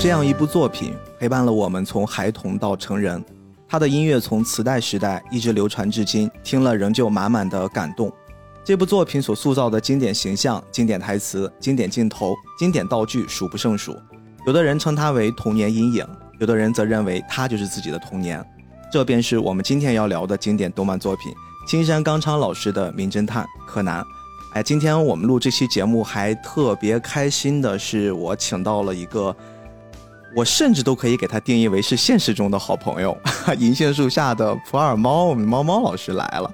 这样一部作品，陪伴了我们从孩童到成人。他的音乐从磁带时代一直流传至今，听了仍旧满满的感动。这部作品所塑造的经典形象、经典台词、经典镜头、经典道具数不胜数。有的人称它为童年阴影，有的人则认为它就是自己的童年。这便是我们今天要聊的经典动漫作品——青山刚昌老师的《名侦探柯南》。哎，今天我们录这期节目还特别开心的是，我请到了一个。我甚至都可以给它定义为是现实中的好朋友，银杏树下的普洱猫，我们猫猫老师来了。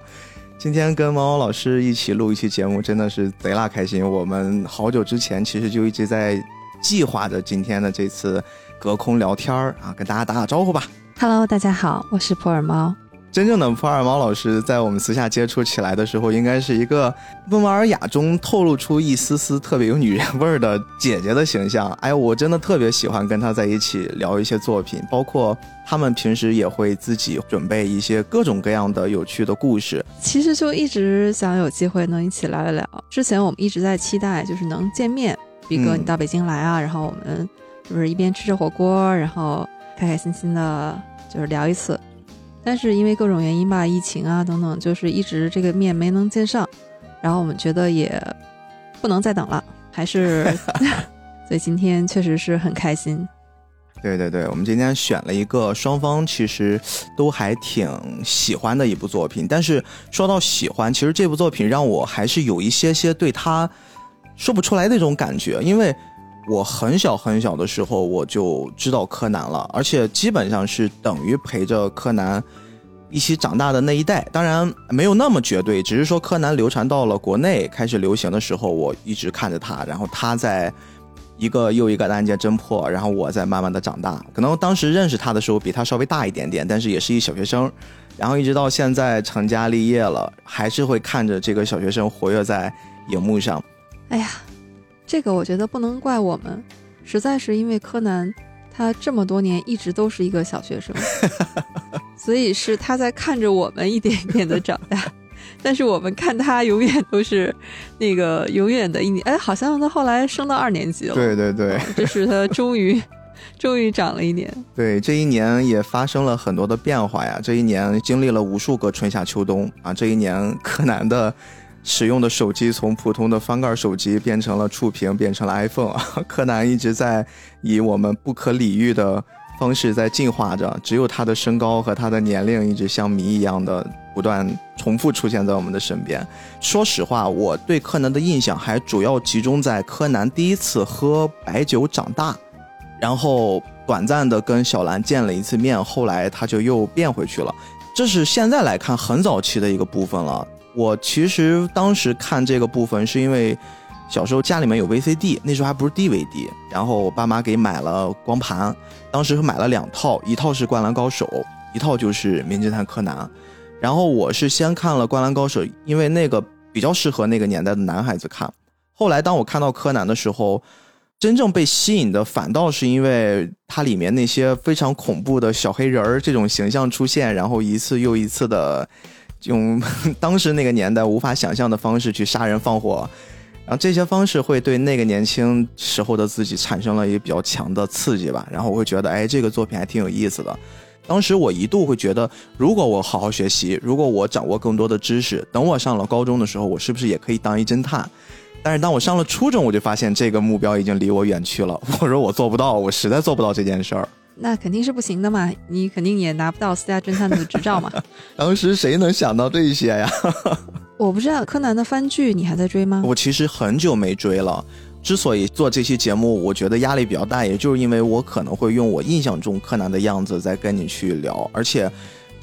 今天跟猫猫老师一起录一期节目，真的是贼拉开心。我们好久之前其实就一直在计划着今天的这次隔空聊天儿啊，跟大家打打招呼吧。Hello，大家好，我是普洱猫。真正的普洱猫老师，在我们私下接触起来的时候，应该是一个温文尔雅中透露出一丝丝特别有女人味儿的姐姐的形象。哎，我真的特别喜欢跟她在一起聊一些作品，包括他们平时也会自己准备一些各种各样的有趣的故事。其实就一直想有机会能一起聊一聊。之前我们一直在期待，就是能见面，毕哥你到北京来啊，然后我们就是一边吃着火锅，然后开开心心的，就是聊一次。但是因为各种原因吧，疫情啊等等，就是一直这个面没能见上，然后我们觉得也不能再等了，还是，所以今天确实是很开心。对对对，我们今天选了一个双方其实都还挺喜欢的一部作品，但是说到喜欢，其实这部作品让我还是有一些些对他说不出来那种感觉，因为。我很小很小的时候我就知道柯南了，而且基本上是等于陪着柯南一起长大的那一代。当然没有那么绝对，只是说柯南流传到了国内开始流行的时候，我一直看着他，然后他在一个又一个的案件侦破，然后我在慢慢的长大。可能当时认识他的时候比他稍微大一点点，但是也是一小学生。然后一直到现在成家立业了，还是会看着这个小学生活跃在荧幕上。哎呀。这个我觉得不能怪我们，实在是因为柯南他这么多年一直都是一个小学生，所以是他在看着我们一点一点的长大，但是我们看他永远都是那个永远的一年，哎，好像他后来升到二年级了，对对对，这是他终于终于长了一年，对，这一年也发生了很多的变化呀，这一年经历了无数个春夏秋冬啊，这一年柯南的。使用的手机从普通的翻盖手机变成了触屏，变成了 iPhone。柯南一直在以我们不可理喻的方式在进化着，只有他的身高和他的年龄一直像谜一样的不断重复出现在我们的身边。说实话，我对柯南的印象还主要集中在柯南第一次喝白酒长大，然后短暂的跟小兰见了一次面，后来他就又变回去了。这是现在来看很早期的一个部分了。我其实当时看这个部分，是因为小时候家里面有 VCD，那时候还不是 DVD，然后我爸妈给买了光盘，当时买了两套，一套是《灌篮高手》，一套就是《名侦探柯南》。然后我是先看了《灌篮高手》，因为那个比较适合那个年代的男孩子看。后来当我看到柯南的时候，真正被吸引的反倒是因为它里面那些非常恐怖的小黑人儿这种形象出现，然后一次又一次的。用 当时那个年代无法想象的方式去杀人放火，然后这些方式会对那个年轻时候的自己产生了一个比较强的刺激吧。然后我会觉得，哎，这个作品还挺有意思的。当时我一度会觉得，如果我好好学习，如果我掌握更多的知识，等我上了高中的时候，我是不是也可以当一侦探？但是当我上了初中，我就发现这个目标已经离我远去了。我说我做不到，我实在做不到这件事儿。那肯定是不行的嘛，你肯定也拿不到私家侦探的执照嘛。当时谁能想到这些呀？我不知道柯南的番剧你还在追吗？我其实很久没追了。之所以做这期节目，我觉得压力比较大，也就是因为我可能会用我印象中柯南的样子在跟你去聊。而且，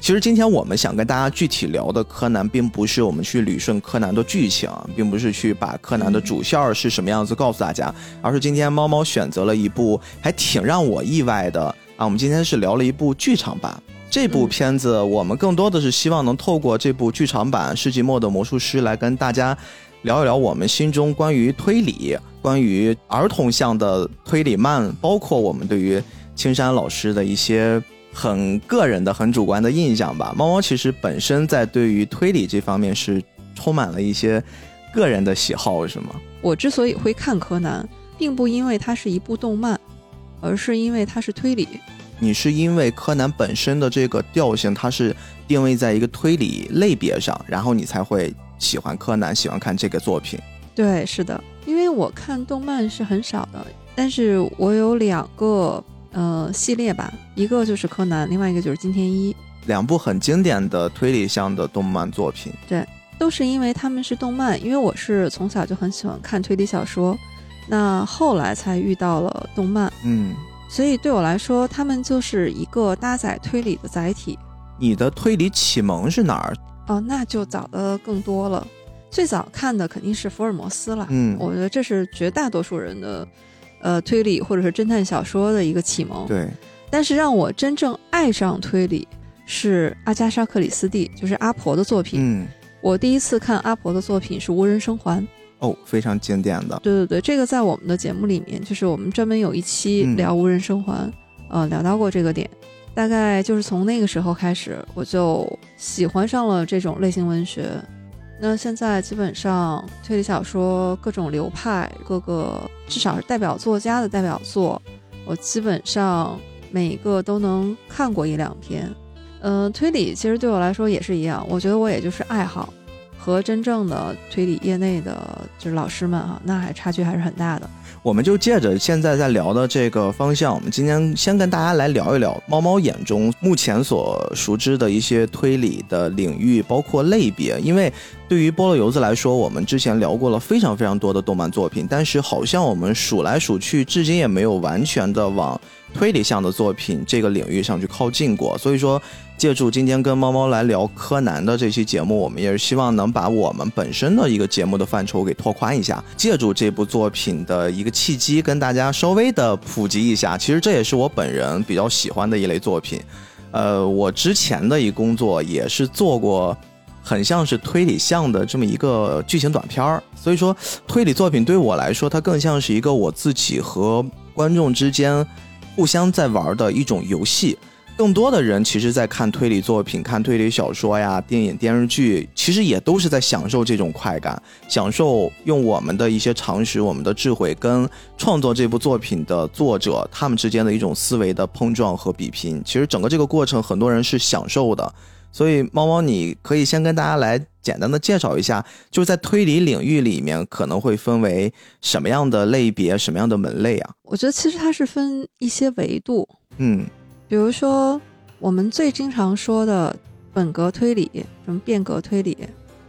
其实今天我们想跟大家具体聊的柯南，并不是我们去捋顺柯南的剧情，并不是去把柯南的主线是什么样子告诉大家，而是今天猫猫选择了一部还挺让我意外的。啊，我们今天是聊了一部剧场版。这部片子，我们更多的是希望能透过这部剧场版《世纪末的魔术师》来跟大家聊一聊我们心中关于推理、关于儿童向的推理漫，包括我们对于青山老师的一些很个人的、很主观的印象吧。猫猫其实本身在对于推理这方面是充满了一些个人的喜好，是吗？我之所以会看柯南，并不因为它是一部动漫。而是因为它是推理。你是因为柯南本身的这个调性，它是定位在一个推理类别上，然后你才会喜欢柯南，喜欢看这个作品。对，是的，因为我看动漫是很少的，但是我有两个呃系列吧，一个就是柯南，另外一个就是金田一，两部很经典的推理向的动漫作品。对，都是因为他们是动漫，因为我是从小就很喜欢看推理小说，那后来才遇到了动漫，嗯，所以对我来说，他们就是一个搭载推理的载体。你的推理启蒙是哪儿？哦，那就早的更多了。最早看的肯定是福尔摩斯了，嗯我觉得这是绝大多数人的，呃，推理或者是侦探小说的一个启蒙。对，但是让我真正爱上推理是阿加莎·克里斯蒂，就是阿婆的作品。嗯，我第一次看阿婆的作品是《无人生还》。哦，非常经典的。对对对，这个在我们的节目里面，就是我们专门有一期嗯聊《无人生还》，呃，聊到过这个点。大概就是从那个时候开始，我就喜欢上了这种类型文学。那现在基本上推理小说各种流派，各个至少是代表作家的代表作，我基本上每一个都能看过一两篇。嗯、推理其实对我来说也是一样，我觉得我也就是爱好，和真正的推理业内的就是老师们哈，那还差距还是很大的。我们就借着现在在聊的这个方向，我们今天先跟大家来聊一聊猫猫眼中目前所熟知的一些推理的领域，包括类别。因为对于菠萝油子来说，我们之前聊过了非常非常多的动漫作品，但是好像我们数来数去，至今也没有完全的往推理向的作品这个领域上去靠近过。所以说，借助今天跟猫猫来聊柯南的这期节目，我们也是希望能把我们本身的一个节目的范畴给拓宽一下，借助这部作品的一个契机，跟大家稍微的普及一下。其实这也是我本人比较喜欢的一类作品。呃，我之前的一工作也是做过。很像是推理向的这么一个剧情短片儿，所以说推理作品对我来说，它更像是一个我自己和观众之间互相在玩的一种游戏。更多的人其实，在看推理作品、看推理小说呀、电影、电视剧，其实也都是在享受这种快感，享受用我们的一些常识、我们的智慧，跟创作这部作品的作者他们之间的一种思维的碰撞和比拼。其实整个这个过程，很多人是享受的。所以，猫猫，你可以先跟大家来简单的介绍一下，就是在推理领域里面可能会分为什么样的类别、什么样的门类啊？我觉得其实它是分一些维度，嗯比如说我们最经常说的本格推理，什么变革推理。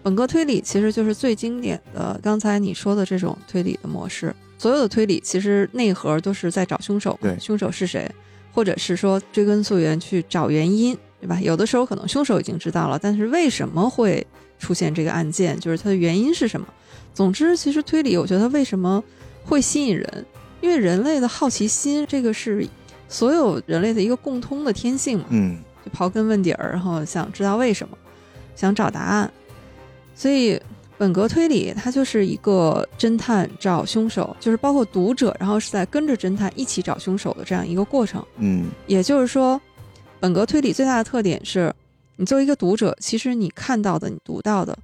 本格推理其实就是最经典的，刚才你说的这种推理的模式。所有的推理其实内核都是在找凶手凶手是谁，或者是说追根溯源去找原因，对吧？有的时候可能凶手已经知道了，但是为什么会出现这个案件，就是它的原因是什么？总之，其实推理，我觉得它为什么会吸引人，因为人类的好奇心，这个是所有人类的一个共通的天性嘛。嗯就刨根问底儿，然后想知道为什么，想找答案。所以本格推理它就是一个侦探找凶手，就是包括读者，然后是在跟着侦探一起找凶手的这样一个过程。嗯也就是说，本格推理最大的特点是，你作为一个读者，其实你看到的、你读到的，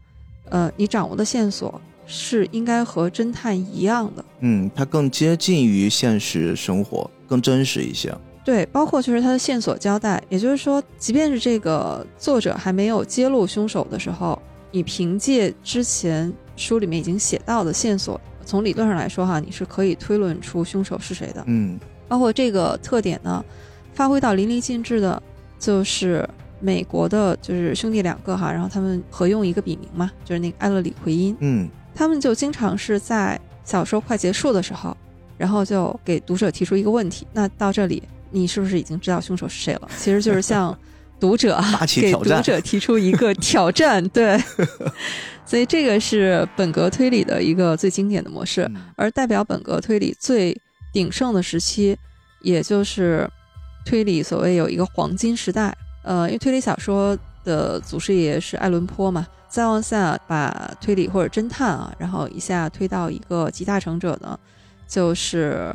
呃，你掌握的线索是应该和侦探一样的。嗯，它更接近于现实生活，更真实一些。对，包括就是他的线索交代，也就是说，即便是这个作者还没有揭露凶手的时候，你凭借之前书里面已经写到的线索，从理论上来说哈，你是可以推论出凶手是谁的。嗯包括这个特点呢，发挥到淋漓尽致的，就是美国的，就是兄弟两个哈，然后他们合用一个笔名嘛，就是那个艾勒里奎因，嗯他们就经常是在小说快结束的时候，然后就给读者提出一个问题，那到这里你是不是已经知道凶手是谁了？其实就是向读者 给读者提出一个挑战，对，所以这个是本格推理的一个最经典的模式。嗯而代表本格推理最鼎盛的时期，也就是推理所谓有一个黄金时代。呃，因为推理小说的祖师爷是爱伦坡嘛，再往下把推理或者侦探啊，然后一下推到一个集大成者呢，就是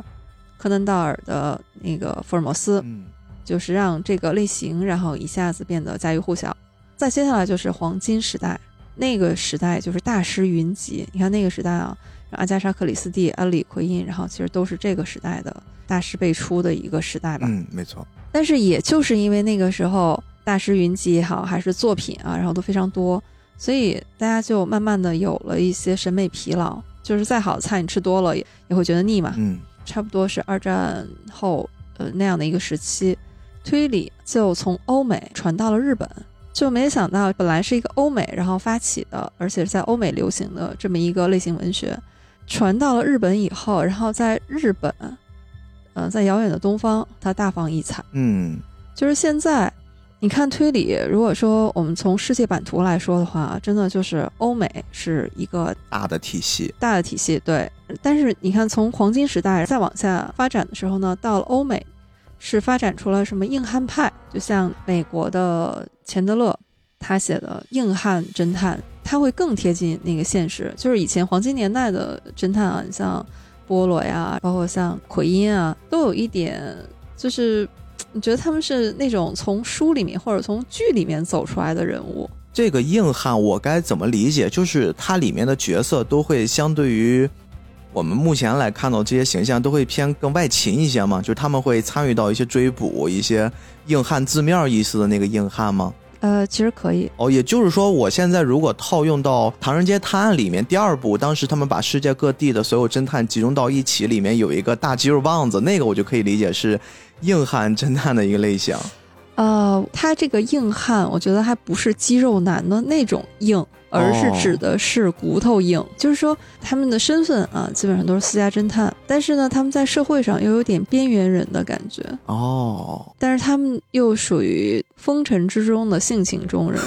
柯南道尔的那个福尔摩斯，嗯就是让这个类型然后一下子变得家喻户晓。再接下来就是黄金时代，那个时代就是大师云集。你看那个时代啊，阿加莎·克里斯蒂、安里奎因，然后其实都是这个时代的大师辈出的一个时代吧。嗯，没错。但是也就是因为那个时候大师云集也好，还是作品啊，然后都非常多，所以大家就慢慢的有了一些审美疲劳，就是再好的菜你吃多了也也会觉得腻嘛。嗯，差不多是二战后呃那样的一个时期，推理就从欧美传到了日本。就没想到，本来是一个欧美然后发起的，而且是在欧美流行的这么一个类型文学，传到了日本以后，然后在日本，呃，在遥远的东方，它大放异彩。嗯，就是现在，你看推理，如果说我们从世界版图来说的话，真的就是欧美是一个大的体系，大的体系。对，但是你看从黄金时代再往下发展的时候呢，到了欧美。是发展出了什么硬汉派？就像美国的钱德勒，他写的硬汉侦探，他会更贴近那个现实。就是以前黄金年代的侦探啊，你像波罗呀，包括像奎因啊，都有一点，就是你觉得他们是那种从书里面或者从剧里面走出来的人物。这个硬汉我该怎么理解？就是它里面的角色都会相对于。我们目前来看到这些形象都会偏更外勤一些吗？就是他们会参与到一些追捕一些硬汉字面意思的那个硬汉吗？呃，其实可以哦。也就是说，我现在如果套用到《唐人街探案》里面第二部，当时他们把世界各地的所有侦探集中到一起，里面有一个大肌肉棒子，那个我就可以理解是硬汉侦探的一个类型。呃，他这个硬汉，我觉得还不是肌肉男的那种硬。而是指的是骨头硬，就是说他们的身份啊，基本上都是私家侦探，但是呢，他们在社会上又有点边缘人的感觉哦。但是他们又属于风尘之中的性情中人，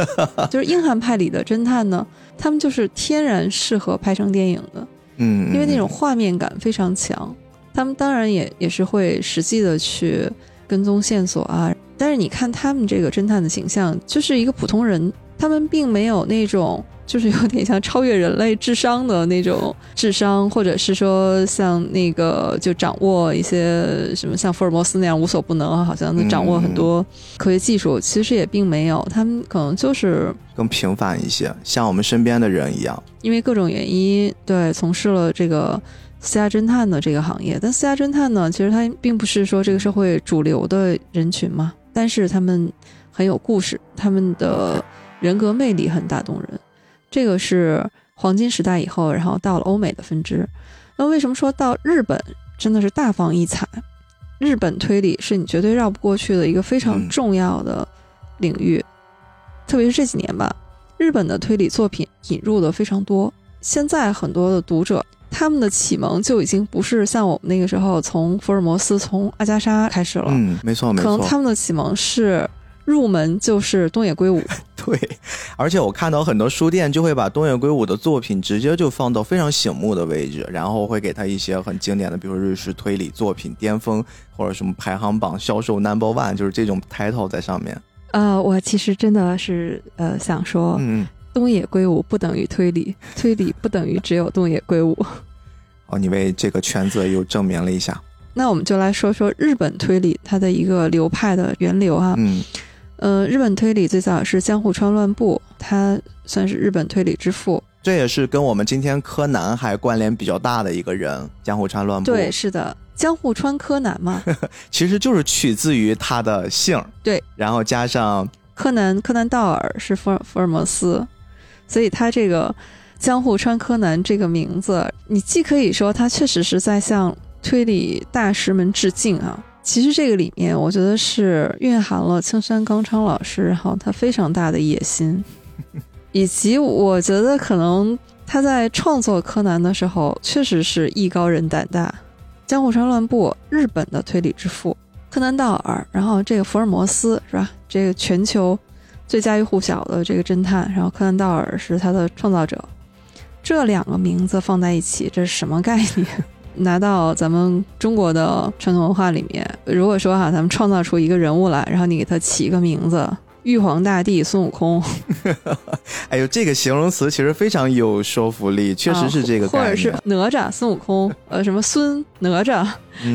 就是硬汉派里的侦探呢，他们就是天然适合拍成电影的，嗯，因为那种画面感非常强。他们当然也也是会实际的去跟踪线索啊，但是你看他们这个侦探的形象，就是一个普通人。他们并没有那种，就是有点像超越人类智商的那种智商，或者是说像那个就掌握一些什么像福尔摩斯那样无所不能，好像能掌握很多科学技术。其实也并没有，他们可能就是更平凡一些，像我们身边的人一样。因为各种原因，对，从事了这个私家侦探的这个行业。但私家侦探呢，其实他并不是说这个社会主流的人群嘛，但是他们很有故事，他们的。人格魅力很打动人，这个是黄金时代以后，然后到了欧美的分支。那为什么说到日本真的是大放异彩？日本推理是你绝对绕不过去的一个非常重要的领域，特别是这几年吧，日本的推理作品引入的非常多。现在很多的读者，他们的启蒙就已经不是像我们那个时候从福尔摩斯、从阿加莎开始了。嗯，没错，没错。可能他们的启蒙是。入门就是东野圭吾，对，而且我看到很多书店就会把东野圭吾的作品直接就放到非常醒目的位置，然后会给他一些很经典的，比如日式推理作品巅峰或者什么排行榜销售 number one，就是这种 title 在上面。呃，我其实真的是呃想说，嗯，东野圭吾不等于推理，推理不等于只有东野圭吾。哦，你为这个圈子又证明了一下。那我们就来说说日本推理它的一个流派的源流啊，嗯。呃，日本推理最早是江户川乱步，他算是日本推理之父。这也是跟我们今天柯南还关联比较大的一个人，江户川乱步。对，是的，江户川柯南嘛，其实就是取自于他的姓。对，然后加上柯南，柯南道尔是福尔福尔摩斯，所以他这个江户川柯南这个名字，你既可以说他确实是在向推理大师们致敬啊。其实这个里面，我觉得是蕴含了青山刚昌老师，然后他非常大的野心，以及我觉得可能他在创作柯南的时候，确实是艺高人胆大。江户川乱步，日本的推理之父，柯南道尔，然后这个福尔摩斯是吧？这个全球最家喻户晓的这个侦探，然后柯南道尔是他的创造者，这两个名字放在一起，这是什么概念？拿到咱们中国的传统文化里面，如果说哈，咱们创造出一个人物来，然后你给他起一个名字，玉皇大帝孙悟空，哎呦，这个形容词其实非常有说服力，确实是这个或者是哪吒孙悟空，呃，什么孙哪吒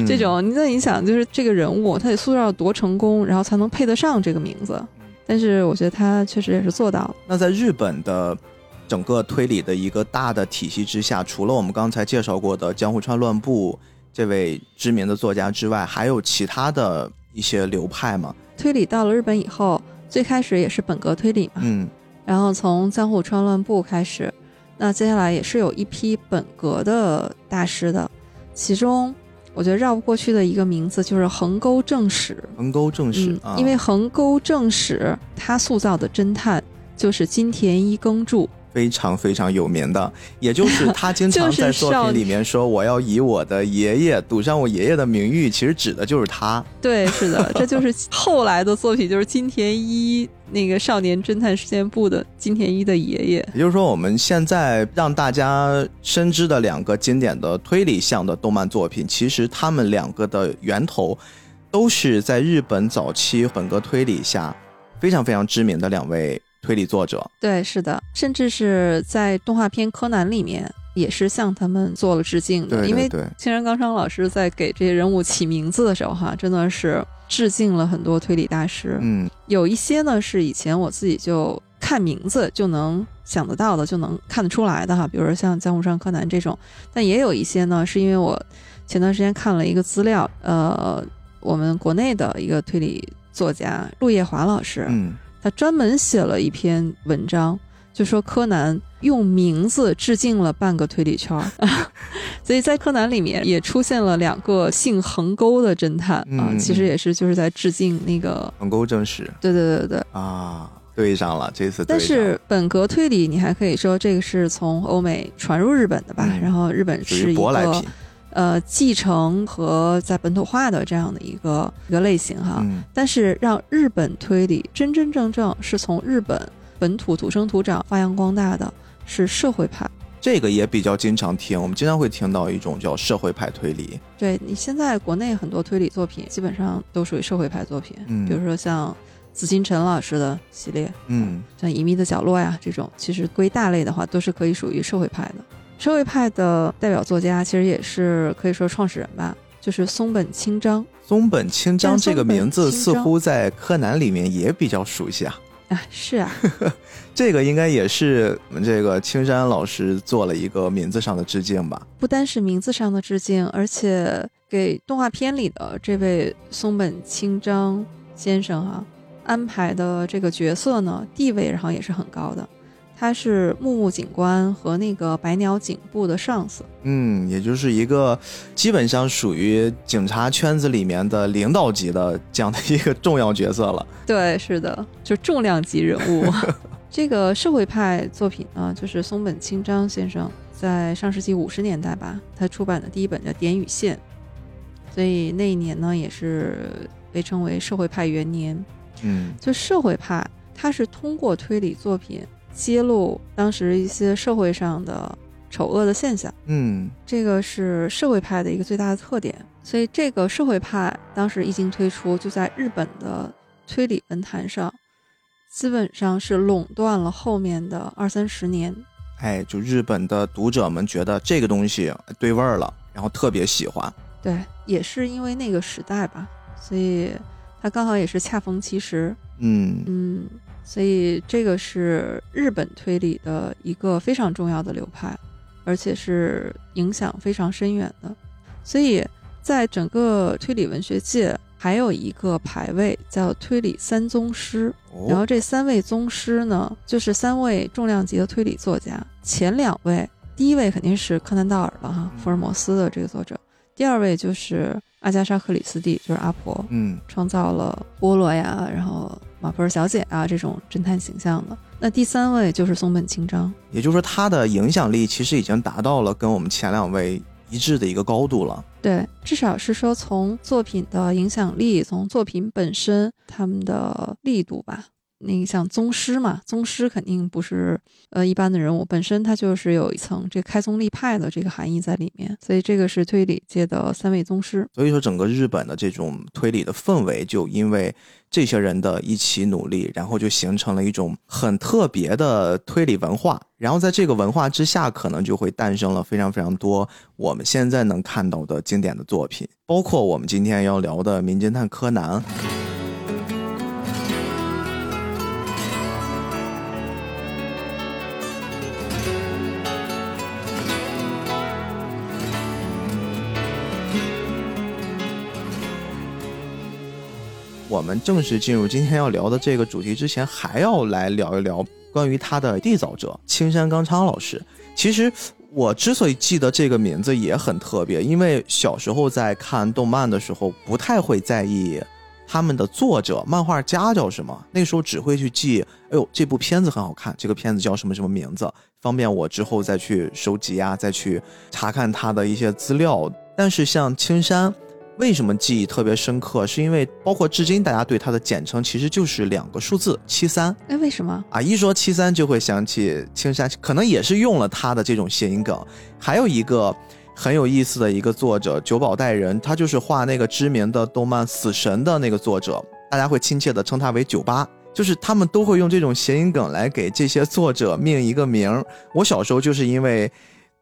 这种，你那你想，就是这个人物他得塑造多成功，然后才能配得上这个名字。但是我觉得他确实也是做到了。那在日本的。整个推理的一个大的体系之下，除了我们刚才介绍过的江户川乱步这位知名的作家之外，还有其他的一些流派吗？推理到了日本以后，最开始也是本格推理嘛，嗯然后从江户川乱步开始，那接下来也是有一批本格的大师的，其中我觉得绕不过去的一个名字就是横沟正史。横沟正史嗯，啊，因为横沟正史他塑造的侦探就是金田一耕助，非常非常有名的，也就是他经常 在作品里面说我要以我的爷爷赌上我爷爷的名誉，其实指的就是他。对，是的，这就是后来的作品，就是金田一那个少年侦探事件簿的金田一的爷爷。也就是说，我们现在让大家深知的两个经典的推理向的动漫作品，其实他们两个的源头都是在日本早期本格推理下非常非常知名的两位推理作者。对，是的，甚至是在动画片《柯南》里面也是向他们做了致敬的，因为青山刚昌老师在给这些人物起名字的时候，哈，真的是致敬了很多推理大师。嗯有一些呢是以前我自己就看名字就能想得到的，就能看得出来的哈，比如说像江户川柯南这种。但也有一些呢，是因为我前段时间看了一个资料，呃，我们国内的一个推理作家陆叶华老师，嗯，他专门写了一篇文章，就说柯南用名字致敬了半个推理圈儿，所以在柯南里面也出现了两个姓横沟的侦探啊，嗯其实也是就是在致敬那个，横沟正史对对对对。啊，对上了，这次对但是本格推理，你还可以说这个是从欧美传入日本的吧，嗯然后日本属是一个舶来品。呃继承和在本土化的这样的一个一个类型哈。嗯但是让日本推理真真正正是从日本本土土生土长发扬光大的是社会派。这个也比较经常听，我们经常会听到一种叫社会派推理。对你现在国内很多推理作品基本上都属于社会派作品，嗯比如说像紫金陈老师的系列，嗯像《隐秘的角落》呀这种，其实归大类的话都是可以属于社会派的。社会派的代表作家其实也是可以说创始人吧，就是松本清张松本清张这个名字似乎在柯南里面也比较熟悉啊。啊，是啊，这个应该也是我们这个青山老师做了一个名字上的致敬吧？不单是名字上的致敬，而且给动画片里的这位松本清张先生哈、安排的这个角色呢，地位然后也是很高的。他是木木警官和那个白鸟警部的上司，嗯，也就是一个基本上属于警察圈子里面的领导级的这样的一个重要角色了。对，是的，就重量级人物。这个社会派作品呢，就是松本清张先生在上世纪五十年代吧，他出版的第一本叫《点与线》，所以那一年呢也是被称为社会派元年。嗯就社会派，它是通过推理作品揭露当时一些社会上的丑恶的现象，嗯这个是社会派的一个最大的特点。所以这个社会派当时一经推出，就在日本的推理文坛上，基本上是垄断了后面的二三十年。哎，就日本的读者们觉得这个东西对味儿了，然后特别喜欢。对，也是因为那个时代吧，所以它刚好也是恰逢其时。嗯嗯，所以这个是日本推理的一个非常重要的流派，而且是影响非常深远的。所以在整个推理文学界，还有一个排位叫推理三宗师。然后哦，这三位宗师呢，就是三位重量级的推理作家。前两位，第一位肯定是柯南道尔了哈，嗯福尔摩斯的这个作者。第二位就是阿加莎·克里斯蒂，就是阿婆。嗯创造了波罗呀，然后马普尔小姐啊这种侦探形象的。那第三位就是松本清张，也就是说，他的影响力其实已经达到了跟我们前两位一致的一个高度了。对，至少是说从作品的影响力，从作品本身他们的力度吧。那个像宗师嘛，宗师肯定不是呃一般的人物，本身它就是有一层这开宗立派的这个含义在里面，所以这个是推理界的三位宗师。所以说，整个日本的这种推理的氛围，就因为这些人的一起努力，然后就形成了一种很特别的推理文化。然后在这个文化之下，可能就会诞生了非常非常多我们现在能看到的经典的作品，包括我们今天要聊的《名侦探柯南》。我们正式进入今天要聊的这个主题之前，还要来聊一聊关于他的缔造者青山刚昌老师。其实我之所以记得这个名字也很特别，因为小时候在看动漫的时候，不太会在意他们的作者、漫画家叫什么，那时候只会去记，哎呦，这部片子很好看，这个片子叫什么什么名字，方便我之后再去收集啊，再去查看他的一些资料。但是像青山。为什么记忆特别深刻？是因为包括至今大家对它的简称其实就是两个数字七三。哎，为什么啊？一说七三就会想起青山，可能也是用了他的这种谐音梗。还有一个很有意思的一个作者九保代人，他就是画那个知名的动漫《死神》的那个作者，大家会亲切的称他为九八。就是他们都会用这种谐音梗来给这些作者命一个名。我小时候就是因为。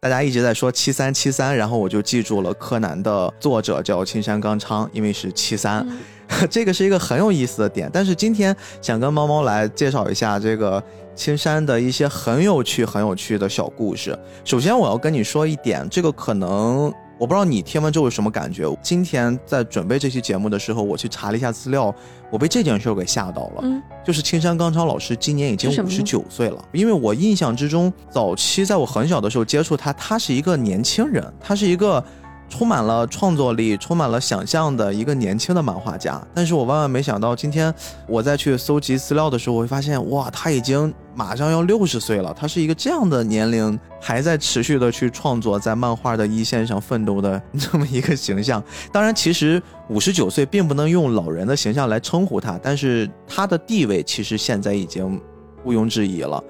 大家一直在说七三七三，然后我就记住了柯南的作者叫青山刚昌，因为是七三，这个是一个很有意思的点。但是今天想跟猫猫来介绍一下这个青山的一些很有趣、很有趣的小故事。首先我要跟你说一点，这个可能。我不知道你听完之后有什么感觉。今天在准备这期节目的时候，我去查了一下资料，我被这件事儿给吓到了。嗯，就是青山刚昌老师今年已经五十九岁了。因为我印象之中，早期在我很小的时候接触他，他是一个年轻人，他是一个。充满了创作力、充满了想象的一个年轻的漫画家，但是我万万没想到，今天我在去搜集资料的时候，我会发现，哇，他已经马上要六十岁了。他是一个这样的年龄，还在持续的去创作，在漫画的一线上奋斗的这么一个形象。当然，其实五十九岁并不能用老人的形象来称呼他，但是他的地位其实现在已经毋庸置疑了。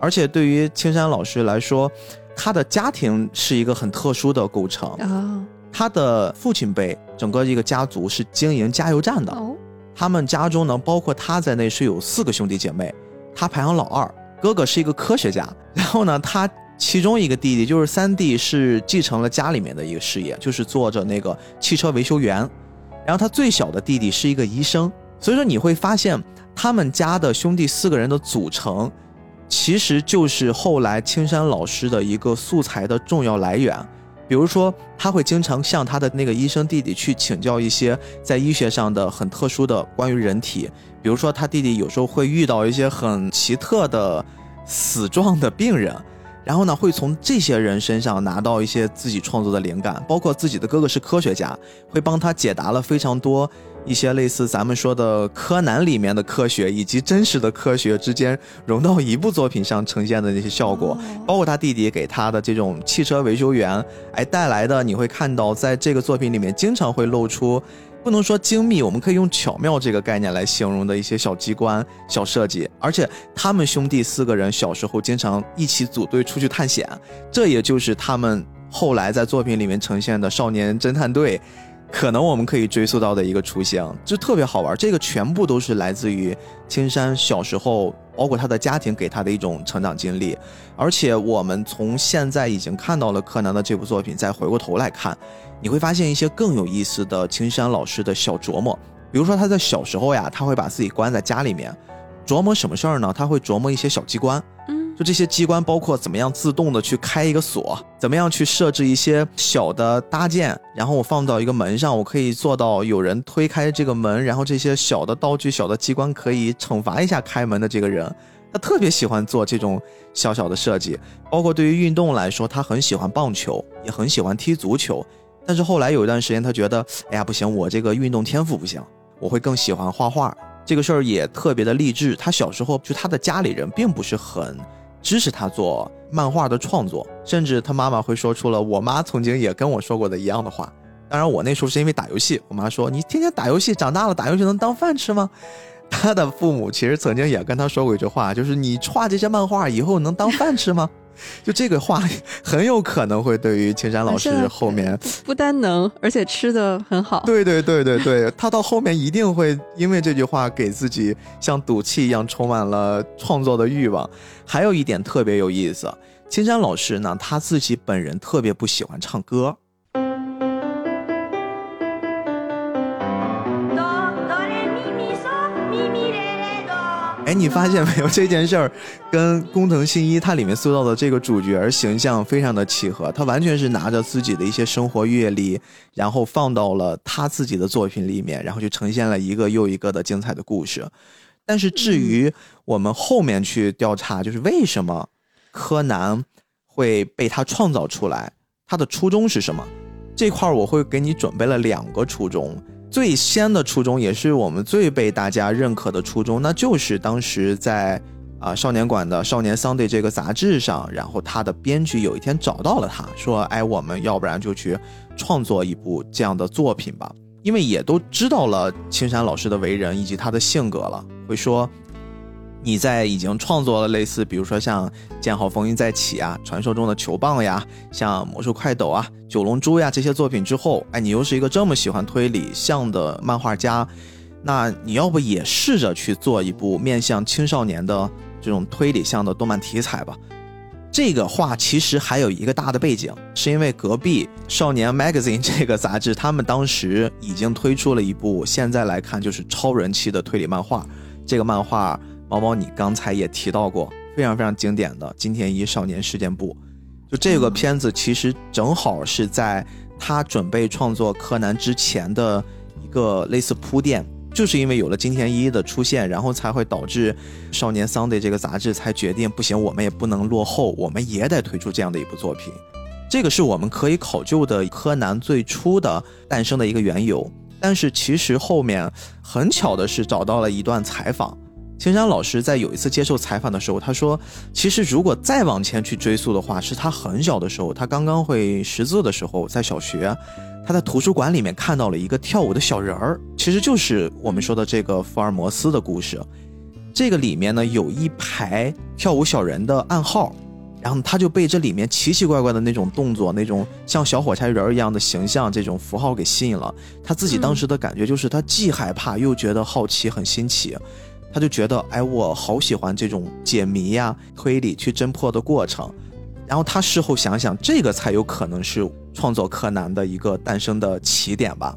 而且对于青山老师来说，他的家庭是一个很特殊的构成。啊，他的父亲辈整个一个家族是经营加油站的，他们家中呢，包括他在内是有四个兄弟姐妹，他排行老二，哥哥是一个科学家，然后呢，他其中一个弟弟就是三弟是继承了家里面的一个事业，就是做着那个汽车维修员，然后他最小的弟弟是一个医生，所以说你会发现他们家的兄弟四个人的组成。其实就是后来青山老师的一个素材的重要来源，比如说他会经常向他的那个医生弟弟去请教一些在医学上的很特殊的关于人体，比如说他弟弟有时候会遇到一些很奇特的死状的病人，然后呢会从这些人身上拿到一些自己创作的灵感，包括自己的哥哥是科学家，会帮他解答了非常多。一些类似咱们说的柯南里面的科学以及真实的科学之间融到一部作品上呈现的那些效果，包括他弟弟给他的这种汽车维修员哎带来的，你会看到在这个作品里面经常会露出，不能说精密，我们可以用巧妙这个概念来形容的一些小机关、小设计，而且他们兄弟四个人小时候经常一起组队出去探险，这也就是他们后来在作品里面呈现的少年侦探队。可能我们可以追溯到的一个雏形，就特别好玩。这个全部都是来自于青山小时候，包括他的家庭给他的一种成长经历。而且我们从现在已经看到了柯南的这部作品，再回过头来看，你会发现一些更有意思的青山老师的小琢磨。比如说他在小时候呀，他会把自己关在家里面，琢磨什么事儿呢？他会琢磨一些小机关。嗯就这些机关，包括怎么样自动的去开一个锁，怎么样去设置一些小的搭建，然后我放到一个门上，我可以做到有人推开这个门，然后这些小的道具、小的机关可以惩罚一下开门的这个人。他特别喜欢做这种小小的设计，包括对于运动来说，他很喜欢棒球，也很喜欢踢足球。但是后来有一段时间，他觉得，哎呀，不行，我这个运动天赋不行，我会更喜欢画画。这个事儿也特别的励志。他小时候就他的家里人并不是很。支持他做漫画的创作，甚至他妈妈会说出了我妈曾经也跟我说过的一样的话。当然，我那时候是因为打游戏，我妈说你天天打游戏，长大了打游戏能当饭吃吗？他的父母其实曾经也跟他说过一句话，就是你画这些漫画以后能当饭吃吗？就这个话很有可能会对于青山老师后面不单能，而且吃的很好。对对对对对，他到后面一定会因为这句话给自己像赌气一样充满了创作的欲望。还有一点特别有意思，青山老师呢他自己本人特别不喜欢唱歌。哎，你发现没有 这件事儿，跟工藤新一他里面塑造的这个主角形象非常的契合，他完全是拿着自己的一些生活阅历，然后放到了他自己的作品里面，然后就呈现了一个又一个的精彩的故事。但是至于我们后面去调查，就是为什么柯南会被他创造出来，他的初衷是什么？这块儿我会给你准备了两个初衷。最先的初衷，也是我们最被大家认可的初衷，那就是当时在啊少年馆的《少年 Sunday》这个杂志上，然后他的编剧有一天找到了他，说：“哎，我们要不然就去创作一部这样的作品吧，因为也都知道了青山老师的为人以及他的性格了，会说。”你在已经创作了类似，比如说像《剑豪风云再起》啊，《传说中的球棒》呀，像《魔术快斗》啊，《九龙珠》呀这些作品之后，哎，你又是一个这么喜欢推理向的漫画家，那你要不也试着去做一部面向青少年的这种推理向的动漫题材吧？这个话其实还有一个大的背景，是因为隔壁《少年 Magazine》这个杂志，他们当时已经推出了一部现在来看就是超人气的推理漫画，这个漫画。毛毛，你刚才也提到过非常非常经典的金田一少年事件簿，就这个片子其实正好是在他准备创作柯南之前的一个类似铺垫，就是因为有了金田一的出现，然后才会导致少年 Sunday 这个杂志才决定不行，我们也不能落后，我们也得推出这样的一部作品。这个是我们可以考究的柯南最初的诞生的一个缘由。但是其实后面很巧的是找到了一段采访。青山老师在有一次接受采访的时候，他说：“其实如果再往前去追溯的话，是他很小的时候，他刚刚会识字的时候，在小学，他在图书馆里面看到了一个跳舞的小人儿，其实就是我们说的这个福尔摩斯的故事。这个里面呢有一排跳舞小人的暗号，然后他就被这里面奇奇怪怪的那种动作、那种像小火柴人一样的形象、这种符号给吸引了他自己。当时的感觉就是他既害怕又觉得好奇，很新奇。”他就觉得，哎，我好喜欢这种解谜呀、推理去侦破的过程。然后他事后想想，这个才有可能是创作柯南的一个诞生的起点吧。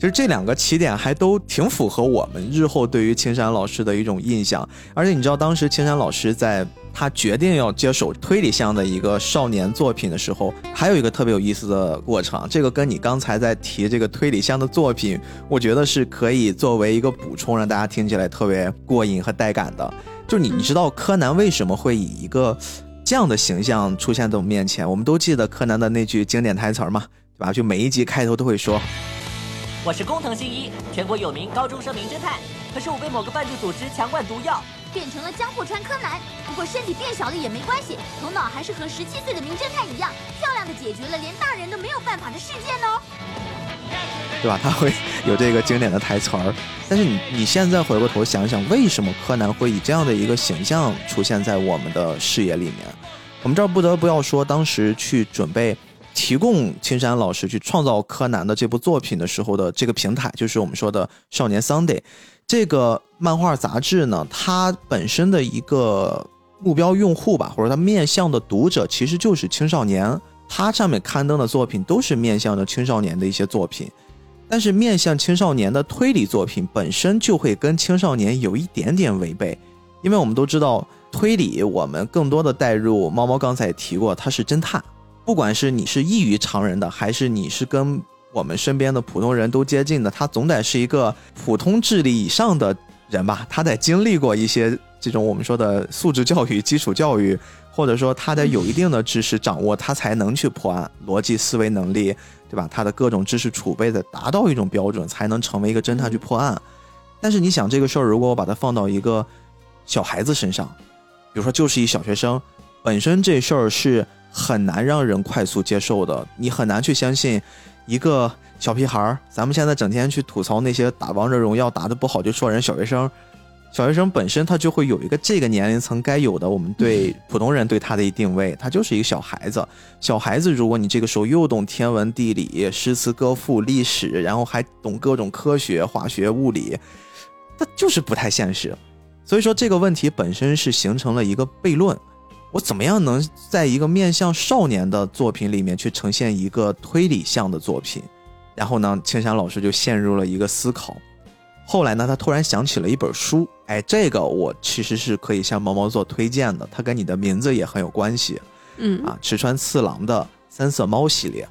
其实这两个起点还都挺符合我们日后对于青山老师的一种印象。而且你知道，当时青山老师在。他决定要接手推理向的一个少年作品的时候，还有一个特别有意思的过程。这个跟你刚才在提这个推理向的作品，我觉得是可以作为一个补充，让大家听起来特别过瘾和带感的。就你，你知道柯南为什么会以一个这样的形象出现在我们面前？我们都记得柯南的那句经典台词嘛，对吧？就每一集开头都会说：“我是工藤新一，全国有名高中生名侦探。可是我被某个犯罪组织强灌毒药。”变成了江户川柯南，不过身体变小了也没关系，头脑还是和十七岁的名侦探一样，漂亮的解决了连大人都没有办法的事件哦。对吧？他会有这个经典的台词儿。但是你你现在回过头想想，为什么柯南会以这样的一个形象出现在我们的视野里面？我们这儿不得不要说，当时去准备提供青山老师去创造柯南的这部作品的时候的这个平台，就是我们说的少年 Sunday。这个漫画杂志呢，它本身的一个目标用户吧，或者它面向的读者其实就是青少年。它上面刊登的作品都是面向着青少年的一些作品，但是面向青少年的推理作品本身就会跟青少年有一点点违背，因为我们都知道推理，我们更多的带入。猫猫刚才也提过，他是侦探，不管是你是异于常人的，还是你是跟。我们身边的普通人都接近的，他总得是一个普通智力以上的人吧？他得经历过一些这种我们说的素质教育、基础教育，或者说他得有一定的知识掌握，他才能去破案，逻辑思维能力，对吧？他的各种知识储备的达到一种标准，才能成为一个侦探去破案。但是你想这个事儿，如果我把它放到一个小孩子身上，比如说就是一小学生，本身这事儿是很难让人快速接受的，你很难去相信。一个小屁孩儿，咱们现在整天去吐槽那些打王者荣耀打的不好就说人小学生，小学生本身他就会有一个这个年龄层该有的我们对普通人对他的一定位，他就是一个小孩子。小孩子，如果你这个时候又懂天文地理、诗词歌赋、历史，然后还懂各种科学、化学、物理，那就是不太现实。所以说这个问题本身是形成了一个悖论。我怎么样能在一个面向少年的作品里面去呈现一个推理向的作品？然后呢，青山老师就陷入了一个思考。后来呢，他突然想起了一本书，哎，这个我其实是可以向毛毛做推荐的，它跟你的名字也很有关系嗯啊。池川次郎的《三色猫》系列，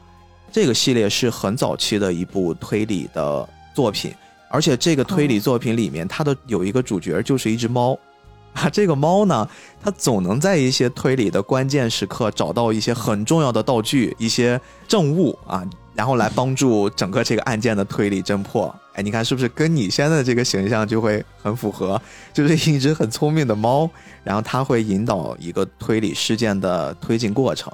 这个系列是很早期的一部推理的作品，而且这个推理作品里面，它的有一个主角就是一只猫。啊，这个猫呢，它总能在一些推理的关键时刻找到一些很重要的道具、一些证物啊，然后来帮助整个这个案件的推理侦破。哎，你看是不是跟你现在这个形象就会很符合？就是一只很聪明的猫，然后它会引导一个推理事件的推进过程。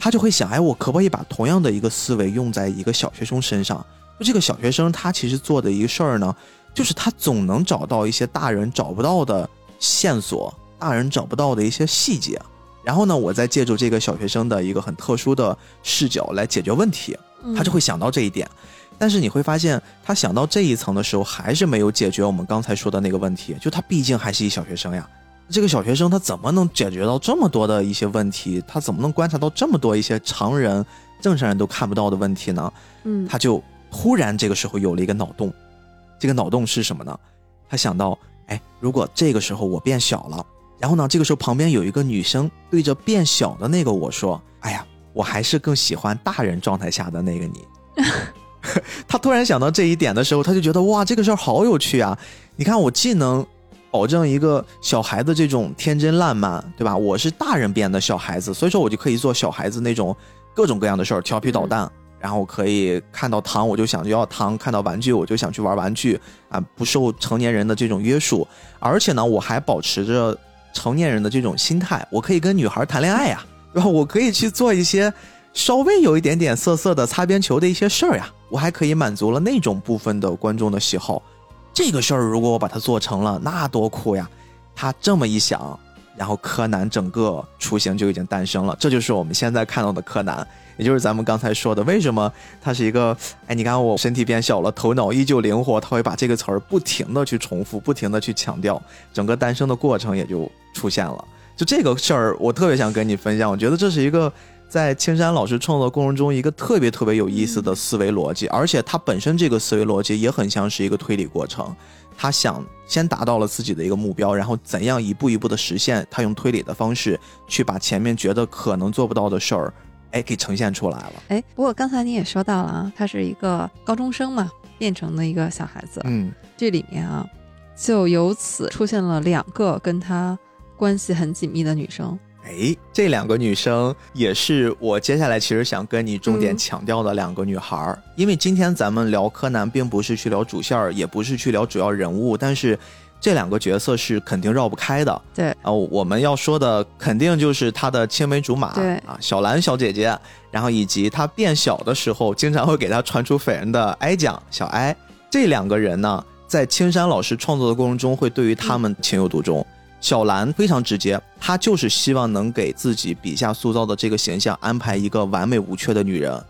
他就会想，哎，我可不可以把同样的一个思维用在一个小学生身上？就这个小学生，他其实做的一个事儿呢，就是他总能找到一些大人找不到的线索，大人找不到的一些细节。然后呢，我再借助这个小学生的一个很特殊的视角来解决问题，嗯他就会想到这一点。但是你会发现，他想到这一层的时候，还是没有解决我们刚才说的那个问题，就他毕竟还是一小学生呀。这个小学生他怎么能解决到这么多的一些问题？他怎么能观察到这么多一些常人、正常人都看不到的问题呢？嗯他就突然这个时候有了一个脑洞，这个脑洞是什么呢？他想到，哎，如果这个时候我变小了，然后呢，这个时候旁边有一个女生对着变小的那个我说，哎呀，我还是更喜欢大人状态下的那个你。他突然想到这一点的时候，他就觉得哇，这个事儿好有趣啊！你看，我既能保证一个小孩子这种天真烂漫，对吧？我是大人变的小孩子，所以说我就可以做小孩子那种各种各样的事儿，调皮捣蛋。然后可以看到糖我就想要糖，看到玩具我就想去玩玩具啊，不受成年人的这种约束。而且呢，我还保持着成年人的这种心态，我可以跟女孩谈恋爱呀，对吧？我可以去做一些稍微有一点点涩涩的擦边球的一些事儿呀，我还可以满足了那种部分的观众的喜好。这个事儿如果我把它做成了，那多酷呀！他这么一想，然后柯南整个雏形就已经诞生了，这就是我们现在看到的柯南，也就是咱们刚才说的，为什么他是一个，哎，你看我身体变小了，头脑依旧灵活，他会把这个词儿不停的去重复，不停的去强调，整个诞生的过程也就出现了。就这个事儿，我特别想跟你分享，我觉得这是一个在青山老师创作过程中一个特别特别有意思的思维逻辑，而且他本身这个思维逻辑也很像是一个推理过程。他想先达到了自己的一个目标，然后怎样一步一步的实现，他用推理的方式去把前面觉得可能做不到的事儿，哎，给呈现出来了。哎，不过刚才你也说到了啊，他是一个高中生嘛，变成了一个小孩子。嗯，这里面啊，就由此出现了两个跟他关系很紧密的女生。哎，这两个女生也是我接下来其实想跟你重点嗯强调的两个女孩儿，因为今天咱们聊柯南，并不是去聊主线儿，也不是去聊主要人物，但是这两个角色是肯定绕不开的。对啊，我们要说的肯定就是她的青梅竹马，对啊，小兰小姐姐，然后以及她变小的时候经常会给她传出绯闻的哀酱小哀，这两个人呢，在青山老师创作的过程中，会对于他们情有独钟。小兰非常直接，她就是希望能给自己笔下塑造的这个形象安排一个完美无缺的女人。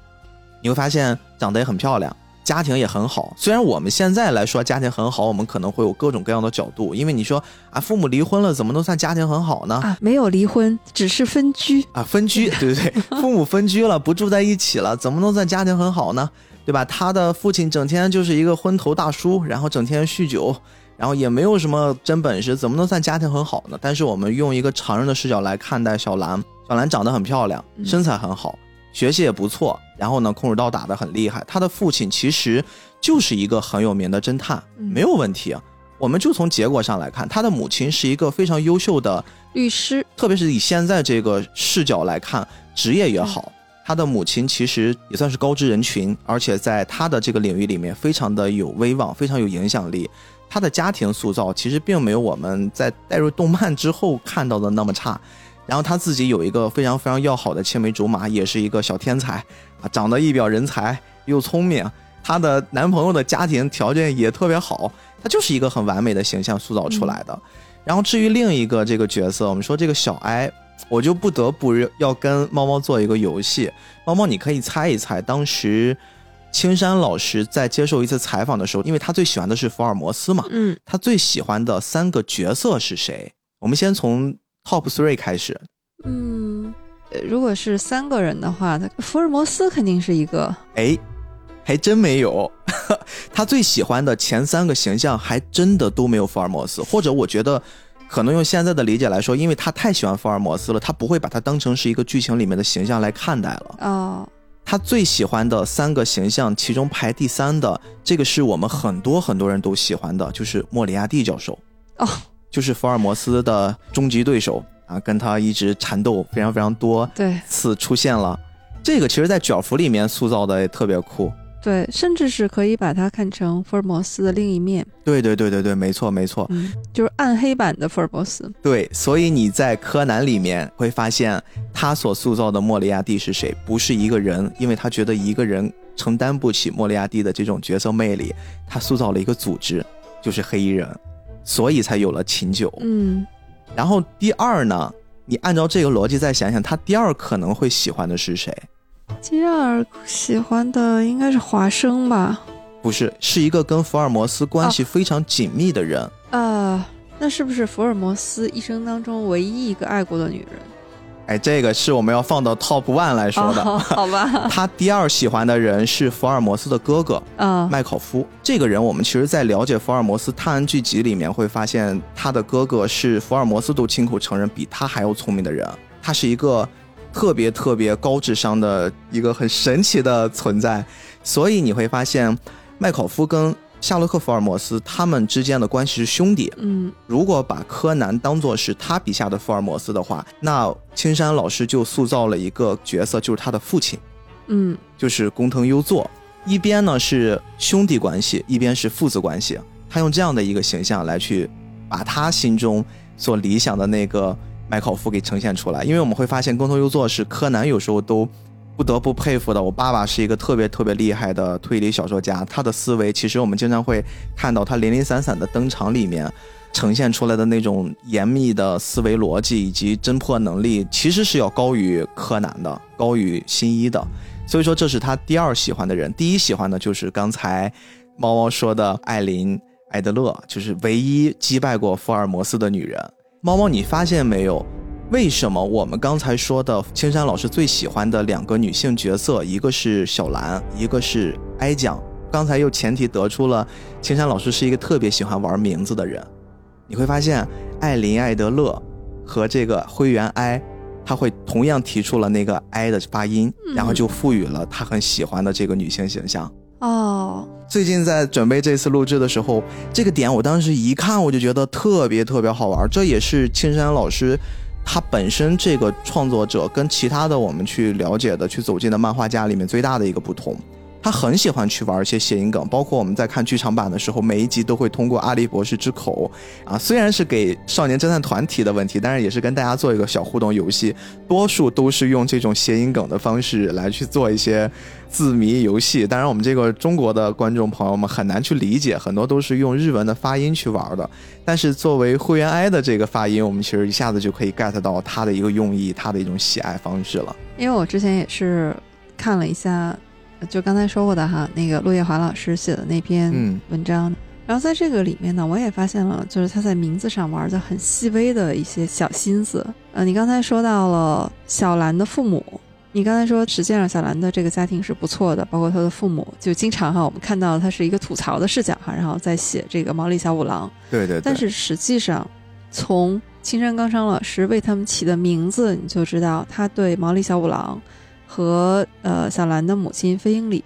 你会发现长得也很漂亮，家庭也很好。虽然我们现在来说家庭很好，我们可能会有各种各样的角度，因为你说啊，父母离婚了，怎么能算家庭很好呢？啊，没有离婚，只是分居。啊，分居，对对对，父母分居了，不住在一起了，怎么能算家庭很好呢？对吧？他的父亲整天就是一个昏头大叔，然后整天酗酒，然后也没有什么真本事，怎么能算家庭很好呢？但是我们用一个常人的视角来看待小兰，小兰长得很漂亮，嗯身材很好，学习也不错，然后呢，空手道打得很厉害。他的父亲其实就是一个很有名的侦探，嗯没有问题啊。我们就从结果上来看，他的母亲是一个非常优秀的律师，特别是以现在这个视角来看，职业也好，他的母亲其实也算是高知人群，而且在他的这个领域里面非常的有威望，非常有影响力。他的家庭塑造其实并没有我们在带入动漫之后看到的那么差。然后他自己有一个非常非常要好的青梅竹马，也是一个小天才啊，长得一表人才，又聪明。她的男朋友的家庭条件也特别好，她就是一个很完美的形象塑造出来的。然后至于另一个这个角色，我们说这个小哀，我就不得不要跟猫猫做一个游戏。猫猫，你可以猜一猜，当时青山老师在接受一次采访的时候，因为他最喜欢的是福尔摩斯嘛，嗯，他最喜欢的三个角色是谁？我们先从 top three 开始。嗯，呃如果是三个人的话，他福尔摩斯肯定是一个。哎，还真没有。他最喜欢的前三个形象还真的都没有福尔摩斯，或者我觉得。可能用现在的理解来说，因为他太喜欢福尔摩斯了，他不会把他当成是一个剧情里面的形象来看待了。哦，他最喜欢的三个形象，其中排第三的这个是我们很多很多人都喜欢的，就是莫里亚蒂教授。哦，就是福尔摩斯的终极对手啊，跟他一直缠斗非常非常多对次出现了。这个其实，在卷福里面塑造的也特别酷。对，甚至是可以把它看成福尔摩斯的另一面，对对对对对，没错没错。嗯，就是暗黑版的福尔摩斯。对，所以你在柯南里面会发现，他所塑造的莫里亚蒂是谁？不是一个人，因为他觉得一个人承担不起莫里亚蒂的这种角色魅力，他塑造了一个组织，就是黑衣人，所以才有了琴酒。嗯，然后第二呢，你按照这个逻辑再想想，他第二可能会喜欢的是谁？第二喜欢的应该是华生吧？不是，是一个跟福尔摩斯关系非常紧密的人。呃，那是不是福尔摩斯一生当中唯一一个爱过的女人？哎，这个是我们要放到 top one 来说的。哦、好吧。他第二喜欢的人是福尔摩斯的哥哥，啊，麦考夫。这个人，我们其实在了解福尔摩斯探案剧集里面会发现，他的哥哥是福尔摩斯都亲口承认比他还要聪明的人。他是一个。特别特别高智商的一个很神奇的存在，所以你会发现，麦考夫跟夏洛克·福尔摩斯他们之间的关系是兄弟。嗯，如果把柯南当做是他笔下的福尔摩斯的话，那青山老师就塑造了一个角色，就是他的父亲。嗯，就是工藤优作，一边呢是兄弟关系，一边是父子关系。他用这样的一个形象来去把他心中所理想的那个。麦考夫给呈现出来，因为我们会发现工藤优作是柯南有时候都不得不佩服的。我爸爸是一个特别特别厉害的推理小说家，他的思维其实我们经常会看到他零零散散的登场里面呈现出来的那种严密的思维逻辑以及侦破能力，其实是要高于柯南的，高于新一的。所以说这是他第二喜欢的人，第一喜欢的就是刚才猫猫说的艾琳艾德勒，就是唯一击败过福尔摩斯的女人。猫猫，你发现没有？为什么我们刚才说的青山老师最喜欢的两个女性角色，一个是小兰，一个是哀酱？刚才又前提得出了青山老师是一个特别喜欢玩名字的人。你会发现，艾琳·艾德勒和这个灰原哀，他会同样提出了那个“哀”的发音，然后就赋予了他很喜欢的这个女性形象。哦，最近在准备这次录制的时候，这个点我当时一看我就觉得特别特别好玩。这也是青山老师他本身这个创作者跟其他的我们去了解的、去走进的漫画家里面最大的一个不同。他很喜欢去玩一些谐音梗，包括我们在看剧场版的时候，每一集都会通过阿笠博士之口啊，虽然是给少年侦探团提的问题，但是也是跟大家做一个小互动游戏，多数都是用这种谐音梗的方式来去做一些字谜游戏。当然，我们这个中国的观众朋友们很难去理解，很多都是用日文的发音去玩的。但是作为会员 I 的这个发音，我们其实一下子就可以 get 到他的一个用意，他的一种喜爱方式了。因为我之前也是看了一下。就刚才说过的哈，那个陆叶华老师写的那篇文章，然后在这个里面呢，我也发现了，就是他在名字上玩的很细微的一些小心思。呃，你刚才说到了小兰的父母，你刚才说实际上小兰的这个家庭是不错的，包括他的父母，就经常哈，我们看到他是一个吐槽的视角哈，然后在写这个毛利小五郎。对对。但是实际上，从青山刚昌老师为他们起的名字，你就知道他对毛利小五郎。和呃小兰的母亲飞鹰里，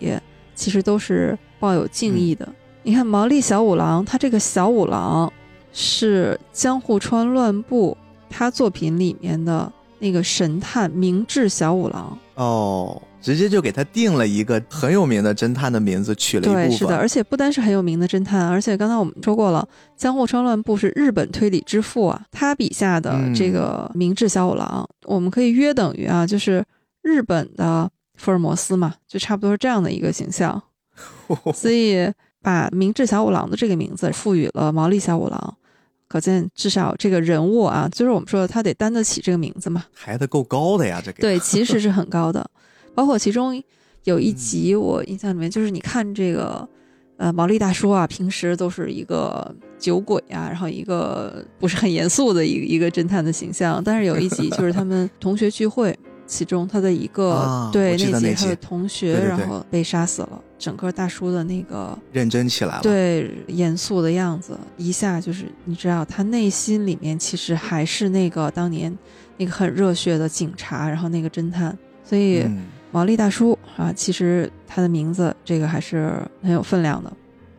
其实都是抱有敬意的。你看毛利小五郎，他这个小五郎是江户川乱步他作品里面的那个神探明智小五郎哦，直接就给他定了一个很有名的侦探的名字，取了一对，是的，而且不单是很有名的侦探，而且刚才我们说过了，江户川乱步是日本推理之父啊，他笔下的这个明智小五郎，我们可以约等于啊，就是。日本的福尔摩斯嘛，就差不多是这样的一个形象，所以把明智小五郎的这个名字赋予了毛利小五郎，可见至少这个人物啊，就是我们说的他得担得起这个名字嘛，抬得够高的呀，这个。对，其实是很高的，包括其中有一集我印象里面就是你看这个呃毛利大叔啊，平时都是一个酒鬼啊，然后一个不是很严肃的一个一个侦探的形象，但是有一集就是他们同学聚会。其中他的一个、啊对那集集他的同学，对对对然后被杀死了，整个大叔的那个认真起来了。，对严肃的样子，一下就是你知道他内心里面其实还是那个当年那个很热血的警察，然后那个侦探，所以。嗯，毛利大叔啊，其实他的名字这个还是很有分量的。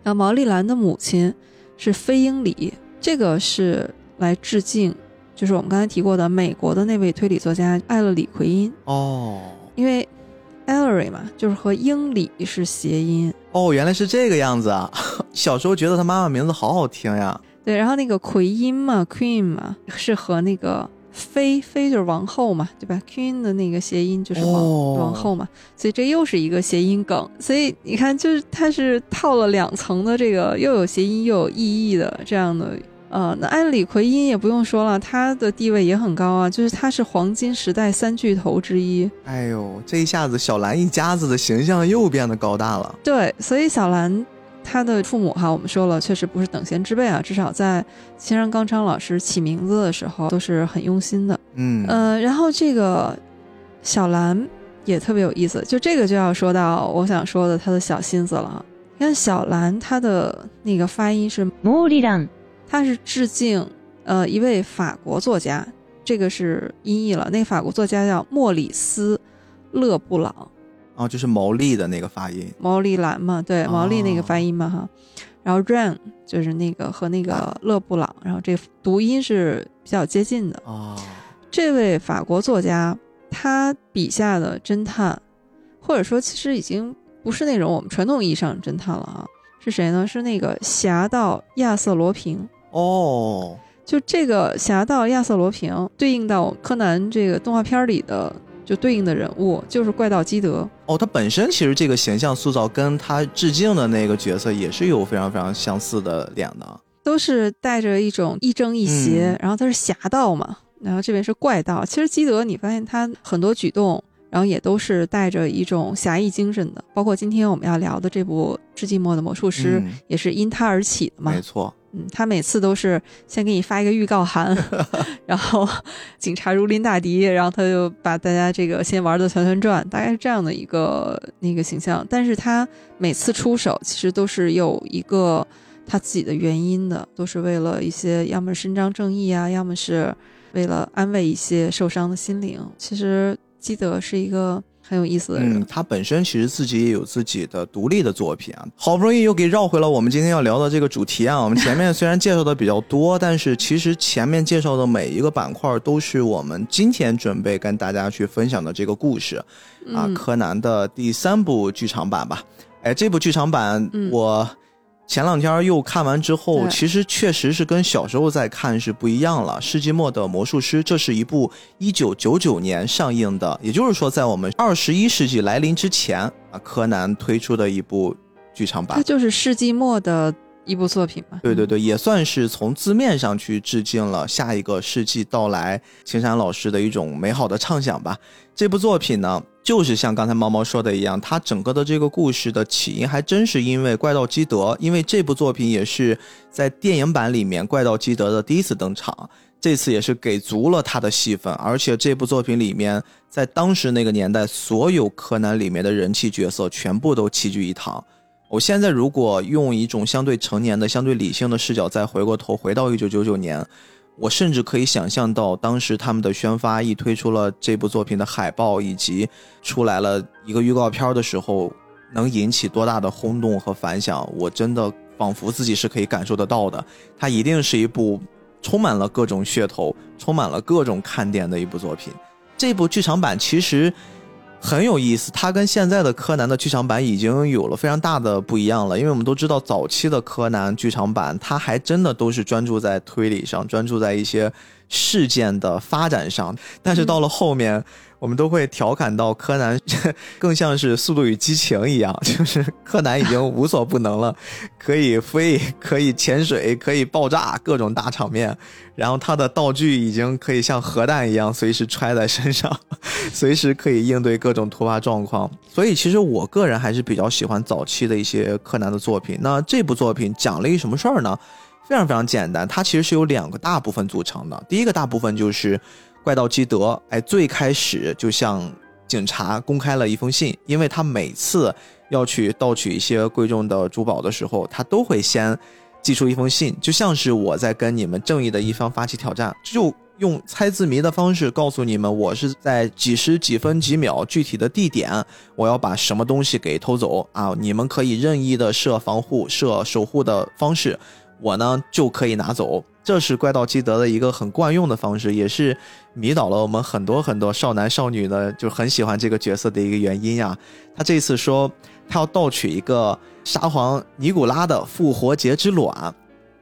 然后毛利兰的母亲是飞鹰里，这个是来致敬，就是我们刚才提过的美国的那位推理作家艾勒里奎因，哦因为 Ellery 嘛，就是和英里是谐音。哦，原来是这个样子啊！小时候觉得他妈妈名字好好听呀。对，然后那个奎因嘛，Queen 嘛，是和那个妃妃就是王后嘛，对吧？Queen 的那个谐音就是王、哦王后嘛，所以这又是一个谐音梗。所以你看，就是它是套了两层的这个，又有谐音又有意义的这样的。呃，那安里奎因也不用说了，他的地位也很高啊，就是他是黄金时代三巨头之一。哎呦，这一下子小兰一家子的形象又变得高大了。对，所以小兰她的父母哈，我们说了，确实不是等闲之辈啊，至少在青山刚昌老师起名字的时候都是很用心的。嗯，呃，然后这个小兰也特别有意思，就这个就要说到我想说的他的小心思了啊。你看小兰她的那个发音是モーリラン、她是致敬呃一位法国作家，这个是音译了，那个法国作家叫莫里斯·勒布朗。哦，就是毛利的那个发音。毛利兰嘛，对，毛利那个哦发音嘛哈，然后 Ran 就是那个和那个勒布朗，然后这读音是比较接近的。哦，这位法国作家，他笔下的侦探，或者说其实已经不是那种我们传统意义上的侦探了啊，是谁呢？是那个侠盗亚瑟罗平。哦，就这个侠盗亚瑟罗平对应到柯南这个动画片里的，就对应的人物就是怪盗基德。哦，他本身其实这个形象塑造跟他致敬的那个角色也是有非常非常相似的脸的。都是带着一种亦正亦邪，嗯然后他是侠盗嘛，然后这边是怪盗。其实基德，你发现他很多举动，然后也都是带着一种侠义精神的。包括今天我们要聊的这部《世纪末的魔术师》嗯也是因他而起的嘛没。错，嗯，他每次都是先给你发一个预告函，然后警察如临大敌，然后他就把大家这个先玩的团团转，大概是这样的一个那个形象。但是他每次出手其实都是有一个他自己的原因的，都是为了一些要么伸张正义啊，要么是为了安慰一些受伤的心灵。其实基德是一个很有意思的人。嗯，他本身其实自己也有自己的独立的作品啊，好不容易又给绕回了我们今天要聊的这个主题啊。我们前面虽然介绍的比较多，但是其实前面介绍的每一个板块都是我们今天准备跟大家去分享的这个故事啊，嗯柯南的第三部剧场版吧。哎，这部剧场版嗯我前两天又看完之后，其实确实是跟小时候在看是不一样了。世纪末的魔术师，这是一部一九九九年上映的，也就是说，在我们二十一世纪来临之前啊，柯南推出的一部剧场版它。就是世纪末的一部作品嘛。对对对，也算是从字面上去致敬了下一个世纪到来青山老师的一种美好的畅想吧。这部作品呢，就是像刚才毛毛说的一样，它整个的这个故事的起因还真是因为怪盗基德，因为这部作品也是在电影版里面怪盗基德的第一次登场。这次也是给足了他的戏份，而且这部作品里面，在当时那个年代，所有柯南里面的人气角色全部都齐聚一堂。我现在如果用一种相对成年的、相对理性的视角再回过头，回到一九九九年，我甚至可以想象到当时他们的宣发一推出了这部作品的海报，以及出来了一个预告片的时候，能引起多大的轰动和反响，我真的仿佛自己是可以感受得到的。它一定是一部充满了各种噱头、充满了各种看点的一部作品。这部剧场版其实很有意思，它跟现在的柯南的剧场版已经有了非常大的不一样了。因为我们都知道，早期的柯南剧场版，它还真的都是专注在推理上，专注在一些事件的发展上。但是到了后面，我们都会调侃到柯南 更像是《速度与激情》一样，就是柯南已经无所不能了，可以飞，可以潜水，可以爆炸，各种大场面。然后他的道具已经可以像核弹一样随时揣在身上，随时可以应对各种突发状况。所以其实我个人还是比较喜欢早期的一些柯南的作品。那这部作品讲了一什么事儿呢？非常非常简单，它其实是由两个大部分组成的。第一个大部分就是怪盗基德，哎，最开始就向警察公开了一封信，因为他每次要去盗取一些贵重的珠宝的时候，他都会先寄出一封信，就像是我在跟你们正义的一方发起挑战，就用猜字谜的方式告诉你们，我是在几时几分几秒具体的地点，我要把什么东西给偷走啊！你们可以任意的设防护、设守护的方式，我呢就可以拿走。这是怪盗基德的一个很惯用的方式，也是迷倒了我们很多很多少男少女的，就很喜欢这个角色的一个原因呀。他这次说他要盗取一个沙皇尼古拉的复活节之卵。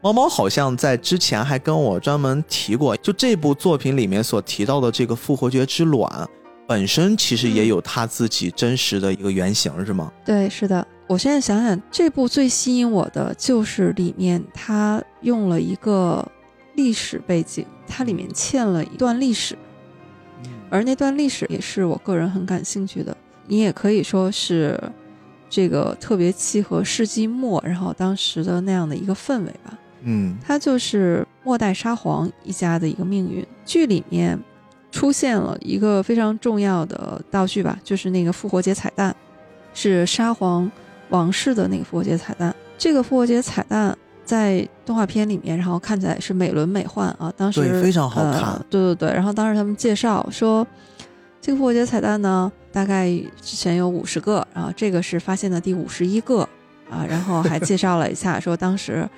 猫猫好像在之前还跟我专门提过，就这部作品里面所提到的这个复活节之卵，本身其实也有他自己真实的一个原型，是吗？对，是的。我现在想想，这部最吸引我的就是里面它用了一个历史背景，它里面嵌了一段历史，而那段历史也是我个人很感兴趣的。你也可以说是这个特别契合世纪末，然后当时的那样的一个氛围吧。嗯，它就是末代沙皇一家的一个命运。剧里面出现了一个非常重要的道具吧，就是那个复活节彩蛋，是沙皇王室的那个复活节彩蛋。这个复活节彩蛋在动画片里面，然后看起来是美轮美奂啊，当时对非常好看呃。对对对，然后当时他们介绍说，这个复活节彩蛋呢，大概之前有五十个，然后这个是发现的第五十一个啊，然后还介绍了一下说当时。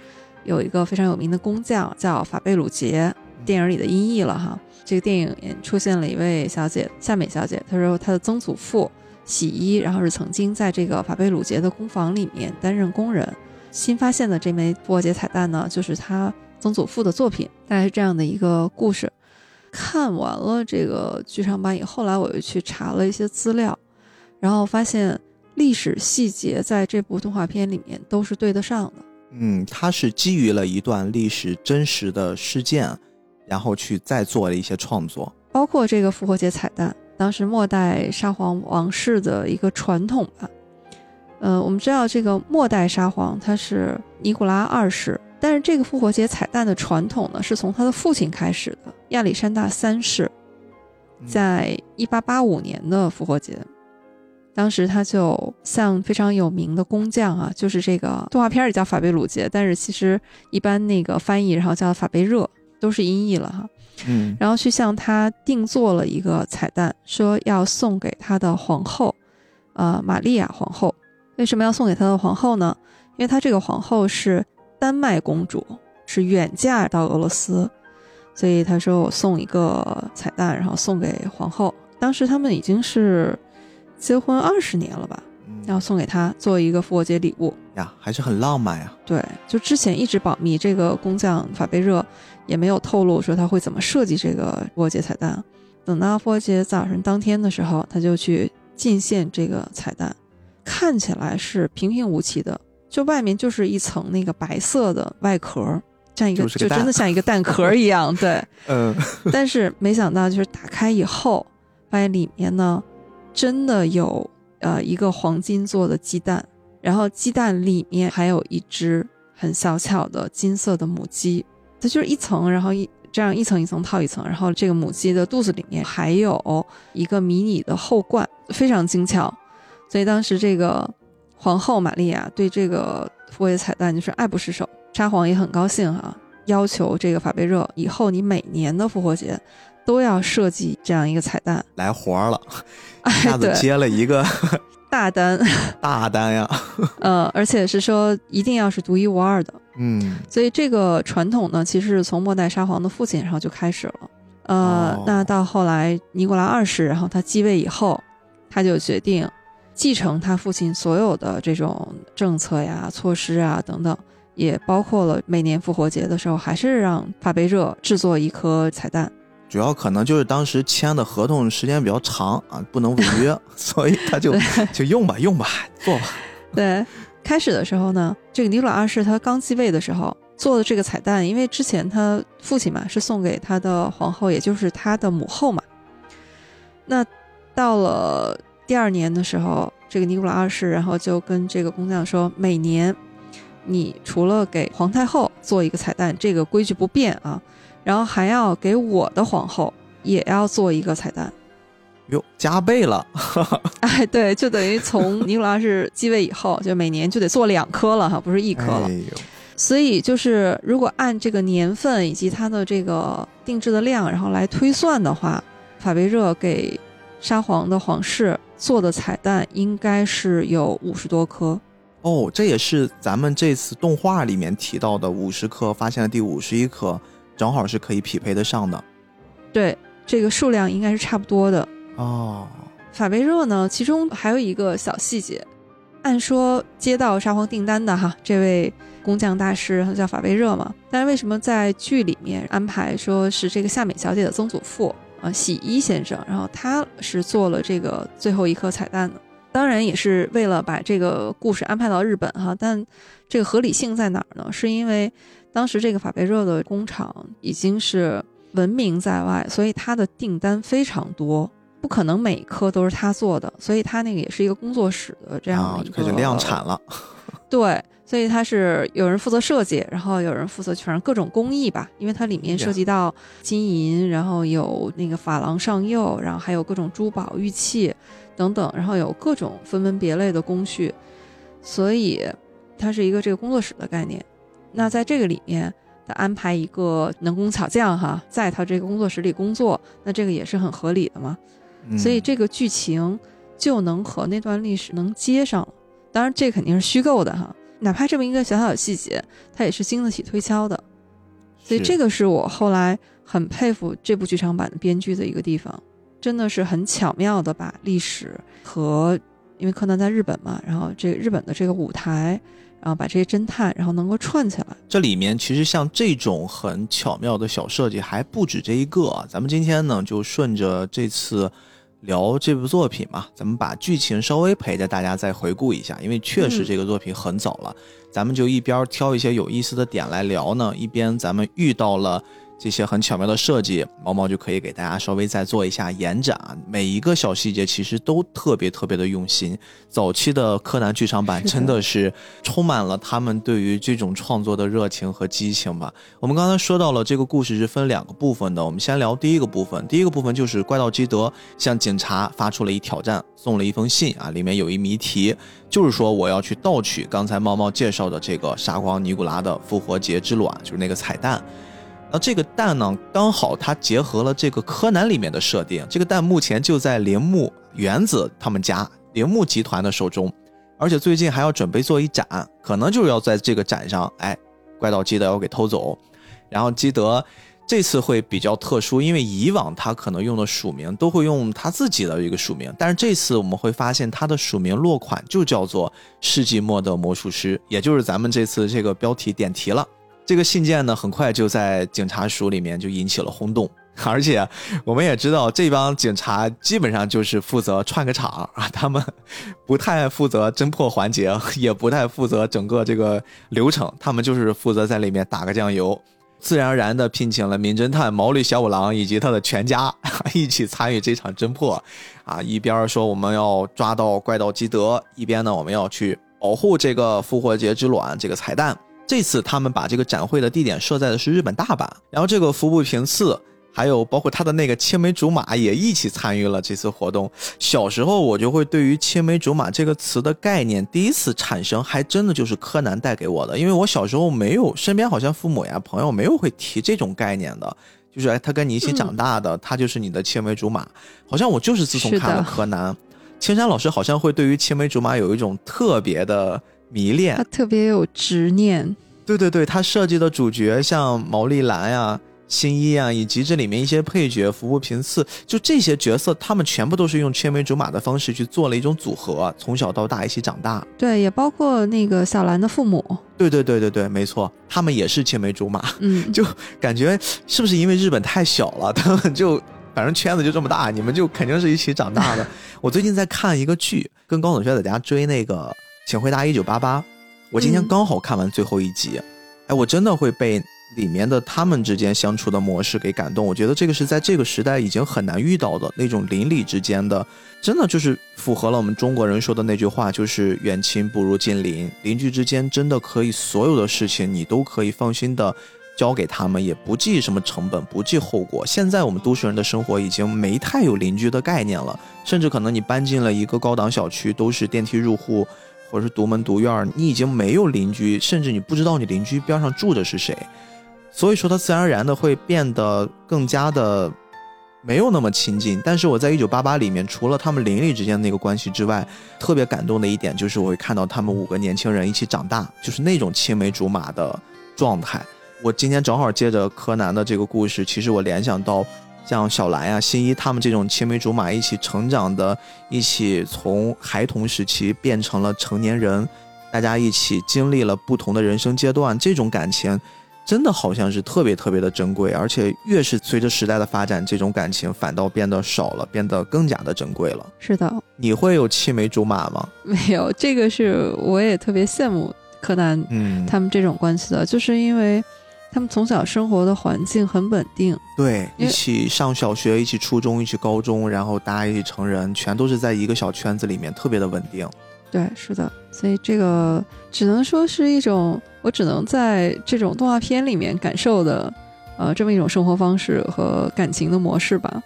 有一个非常有名的工匠叫法贝鲁杰，电影里的音译了哈。这个电影也出现了一位小姐夏美小姐，她说她的曾祖父洗衣，然后是曾经在这个法贝鲁杰的工坊里面担任工人。新发现的这枚复活节彩蛋呢，就是他曾祖父的作品，大概是这样的一个故事。看完了这个剧场版以后，来我又去查了一些资料，然后发现历史细节在这部动画片里面都是对得上的。嗯，它是基于了一段历史真实的事件，然后去再做了一些创作，包括这个复活节彩蛋，当时末代沙皇王室的一个传统吧。呃，我们知道这个末代沙皇他是尼古拉二世，但是这个复活节彩蛋的传统呢，是从他的父亲开始的，亚历山大三世，在一八八五年的复活节。当时他就像非常有名的工匠啊，就是这个动画片里叫法贝鲁杰，但是其实一般那个翻译然后叫法贝热，都是音译了哈。嗯，然后去向他定做了一个彩蛋，说要送给他的皇后，呃，玛利亚皇后。为什么要送给他的皇后呢？因为他这个皇后是丹麦公主，是远嫁到俄罗斯，所以他说我送一个彩蛋，然后送给皇后。当时他们已经是。结婚二十年了吧，然后送给他做一个复活节礼物呀，还是很浪漫呀。对，就之前一直保密，这个工匠法贝热也没有透露说他会怎么设计这个复活节彩蛋。等到复活节早晨当天的时候，他就去进献这个彩蛋，看起来是平平无奇的，就外面就是一层那个白色的外壳，像一个就真的像一个蛋壳一样。对，嗯，但是没想到就是打开以后，发现里面呢。真的有呃一个黄金做的鸡蛋，然后鸡蛋里面还有一只很小巧的金色的母鸡，它就是一层，然后一这样一层一层套一层，然后这个母鸡的肚子里面还有一个迷你的后冠，非常精巧。所以当时这个皇后玛利亚对这个复活节彩蛋就是爱不释手，沙皇也很高兴哈，要求这个法贝热以后你每年的复活节。都要设计这样一个彩蛋，来活了，一下子接了一个 大单，大单呀，呃，而且是说一定要是独一无二的，嗯，所以这个传统呢，其实是从末代沙皇的父亲然后就开始了，呃，那到后来尼古拉二世，然后他继位以后，他就决定继承他父亲所有的这种政策呀、措施啊等等，也包括了每年复活节的时候，还是让帕贝热制作一颗彩蛋。主要可能就是当时签的合同时间比较长啊，不能违约，所以他就就用吧，用吧，做吧。对，开始的时候呢，这个尼古拉二世他刚继位的时候做的这个彩蛋，因为之前他父亲嘛是送给他的皇后，也就是他的母后嘛。那到了第二年的时候，这个尼古拉二世然后就跟这个工匠说，每年你除了给皇太后做一个彩蛋，这个规矩不变啊。然后还要给我的皇后也要做一个彩蛋。哟，加倍了，哎，对，就等于从尼古拉是继位以后，就每年就得做两颗了哈，不是一颗了。哎，所以就是如果按这个年份以及它的这个定制的量，然后来推算的话，法贝热给沙皇的皇室做的彩蛋应该是有五十多颗。哦，这也是咱们这次动画里面提到的五十颗，发现了第五十一颗，正好是可以匹配得上的。对，这个数量应该是差不多的。哦，法贝热呢，其中还有一个小细节，按说接到沙皇订单的哈，这位工匠大师他叫法贝热嘛，但是为什么在剧里面安排说是这个夏美小姐的曾祖父啊，洗衣先生，然后他是做了这个最后一颗彩蛋的？当然也是为了把这个故事安排到日本哈，但这个合理性在哪儿呢？是因为当时这个法贝热的工厂已经是闻名在外，所以他的订单非常多。不可能每一颗都是他做的，所以他那个也是一个工作室的这样的一个，啊开始量产了。对，所以它是有人负责设计，然后有人负责全各种工艺吧，因为它里面涉及到金银，然后有那个珐琅上釉，然后还有各种珠宝玉器等等，然后有各种分门别类的工序，所以它是一个这个工作室的概念。那在这个里面，他安排一个能工巧匠哈，在他这个工作室里工作，那这个也是很合理的嘛。嗯所以这个剧情就能和那段历史能接上了。当然，这肯定是虚构的哈，哪怕这么一个小小的细节，它也是经得起推敲的。所以这个是我后来很佩服这部剧场版的编剧的一个地方，真的是很巧妙的把历史和因为柯南在日本嘛，然后这个日本的这个舞台，然后把这些侦探，然后能够串起来。这里面其实像这种很巧妙的小设计还不止这一个啊。咱们今天呢就顺着这次聊这部作品嘛，咱们把剧情稍微陪着大家再回顾一下，因为确实嗯这个作品很早了，咱们就一边挑一些有意思的点来聊呢，一边咱们遇到了。这些很巧妙的设计，毛毛就可以给大家稍微再做一下延展啊。每一个小细节其实都特别特别的用心。早期的柯南剧场版真的是充满了他们对于这种创作的热情和激情吧。我们刚才说到了这个故事是分两个部分的，我们先聊第一个部分。第一个部分就是怪盗基德向警察发出了一挑战，送了一封信啊，里面有一谜题，就是说我要去盗取刚才猫猫介绍的这个沙皇尼古拉的复活节之卵，就是那个彩蛋。那这个蛋呢，刚好它结合了这个柯南里面的设定，这个蛋目前就在铃木原子他们家铃木集团的手中，而且最近还要准备做一展，可能就是要在这个展上，哎，怪盗基德要给偷走，然后基德这次会比较特殊，因为以往他可能用的署名都会用他自己的一个署名，但是这次我们会发现他的署名落款就叫做世纪末的魔术师，也就是咱们这次这个标题点题了。这个信件呢，很快就在警察署里面就引起了轰动，而且我们也知道，这帮警察基本上就是负责串个场啊，他们不太负责侦破环节，也不太负责整个这个流程，他们就是负责在里面打个酱油。自然而然地聘请了名侦探毛利小五郎以及他的全家 一起参与这场侦破，啊，一边说我们要抓到怪盗基德，一边呢我们要去保护这个复活节之卵这个彩蛋。这次他们把这个展会的地点设在的是日本大阪，然后这个服部平次，还有包括他的那个青梅竹马也一起参与了这次活动。小时候我就会对于青梅竹马这个词的概念第一次产生，还真的就是柯南带给我的，因为我小时候没有身边好像父母呀朋友没有会提这种概念的。就是哎，他跟你一起长大的，他就是你的青梅竹马。好像我就是自从看了柯南，青山老师好像会对于青梅竹马有一种特别的迷恋他。特别有执念，对对对，他设计的主角像毛利兰呀、新一啊，以及这里面一些配角服部平次，就这些角色，他们全部都是用青梅竹马的方式去做了一种组合，从小到大一起长大。对，也包括那个小兰的父母，对对对对对，没错，他们也是青梅竹马，嗯，就感觉是不是因为日本太小了，他们就反正圈子就这么大，你们就肯定是一起长大的。我最近在看一个剧，跟高总学在家追那个《请回答一九八八》，我今天嗯刚好看完最后一集，哎，我真的会被里面的他们之间相处的模式给感动。我觉得这个是在这个时代已经很难遇到的那种邻里之间的，真的就是符合了我们中国人说的那句话，就是远亲不如近邻。邻居之间真的可以所有的事情你都可以放心的交给他们，也不计什么成本，不计后果。现在我们都市人的生活已经没太有邻居的概念了，甚至可能你搬进了一个高档小区，都是电梯入户，或者是独门独院，你已经没有邻居，甚至你不知道你邻居边上住的是谁。所以说，它自然而然的会变得更加的没有那么亲近。但是我在《一九八八》里面，除了他们邻里之间的那个关系之外，特别感动的一点就是我会看到他们五个年轻人一起长大，就是那种青梅竹马的状态。我今天正好接着柯南的这个故事，其实我联想到像小兰呀、新一他们这种青梅竹马一起成长的，一起从孩童时期变成了成年人，大家一起经历了不同的人生阶段，这种感情真的好像是特别特别的珍贵，而且越是随着时代的发展，这种感情反倒变得少了，变得更加的珍贵了。是的，你会有青梅竹马吗？没有，这个是我也特别羡慕柯南嗯，他们这种关系的，就是因为他们从小生活的环境很稳定，对，一起上小学，一起初中，一起高中，然后大家一起成人，全都是在一个小圈子里面，特别的稳定。对，是的，所以这个只能说是一种我只能在这种动画片里面感受的，呃，这么一种生活方式和感情的模式吧。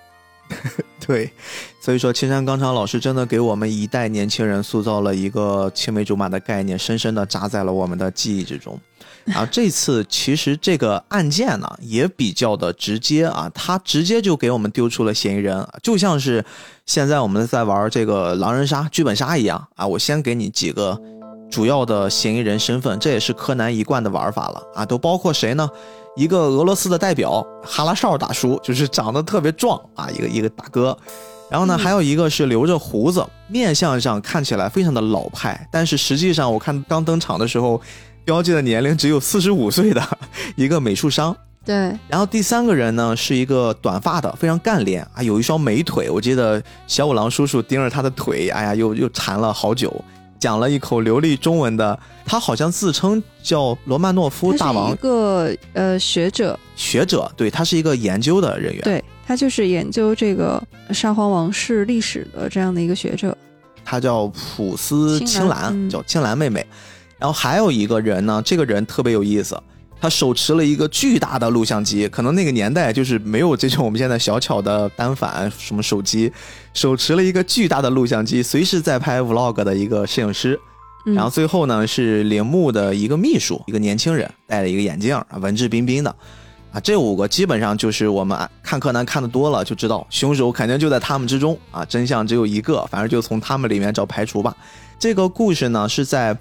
对，所以说青山刚昌老师真的给我们一代年轻人塑造了一个青梅竹马的概念，深深的扎在了我们的记忆之中。然后这次其实这个案件呢也比较的直接啊，他直接就给我们丢出了嫌疑人，就像是现在我们在玩这个狼人杀、剧本杀一样啊，我先给你几个主要的嫌疑人身份，这也是柯南一贯的玩法了啊，都包括谁呢？一个俄罗斯的代表哈拉少大叔，就是长得特别壮啊，一个一个大哥。然后呢，嗯还有一个是留着胡子，面相上看起来非常的老派，但是实际上我看刚登场的时候，标记的年龄只有四十五岁的 一个美术商。对，然后第三个人呢是一个短发的，非常干练啊，有一双美腿。我记得小五郎叔叔盯着他的腿，哎呀，又又馋了好久，讲了一口流利中文的。他好像自称叫罗曼诺夫大王一个呃学者，学者，对他是一个研究的人员。对他就是研究这个沙皇王室历史的这样的一个学者。他叫普斯青青兰，兰嗯叫青兰妹妹。然后还有一个人呢，这个人特别有意思，他手持了一个巨大的录像机，可能那个年代就是没有这种我们现在小巧的单反什么手机，手持了一个巨大的录像机，随时在拍 vlog 的一个摄影师。嗯、然后最后呢是铃木的一个秘书，一个年轻人，戴了一个眼镜，啊，文质彬彬的。啊，这五个基本上就是我们看柯南看的多了就知道，凶手肯定就在他们之中啊，真相只有一个，反正就从他们里面找排除吧。这个故事呢是在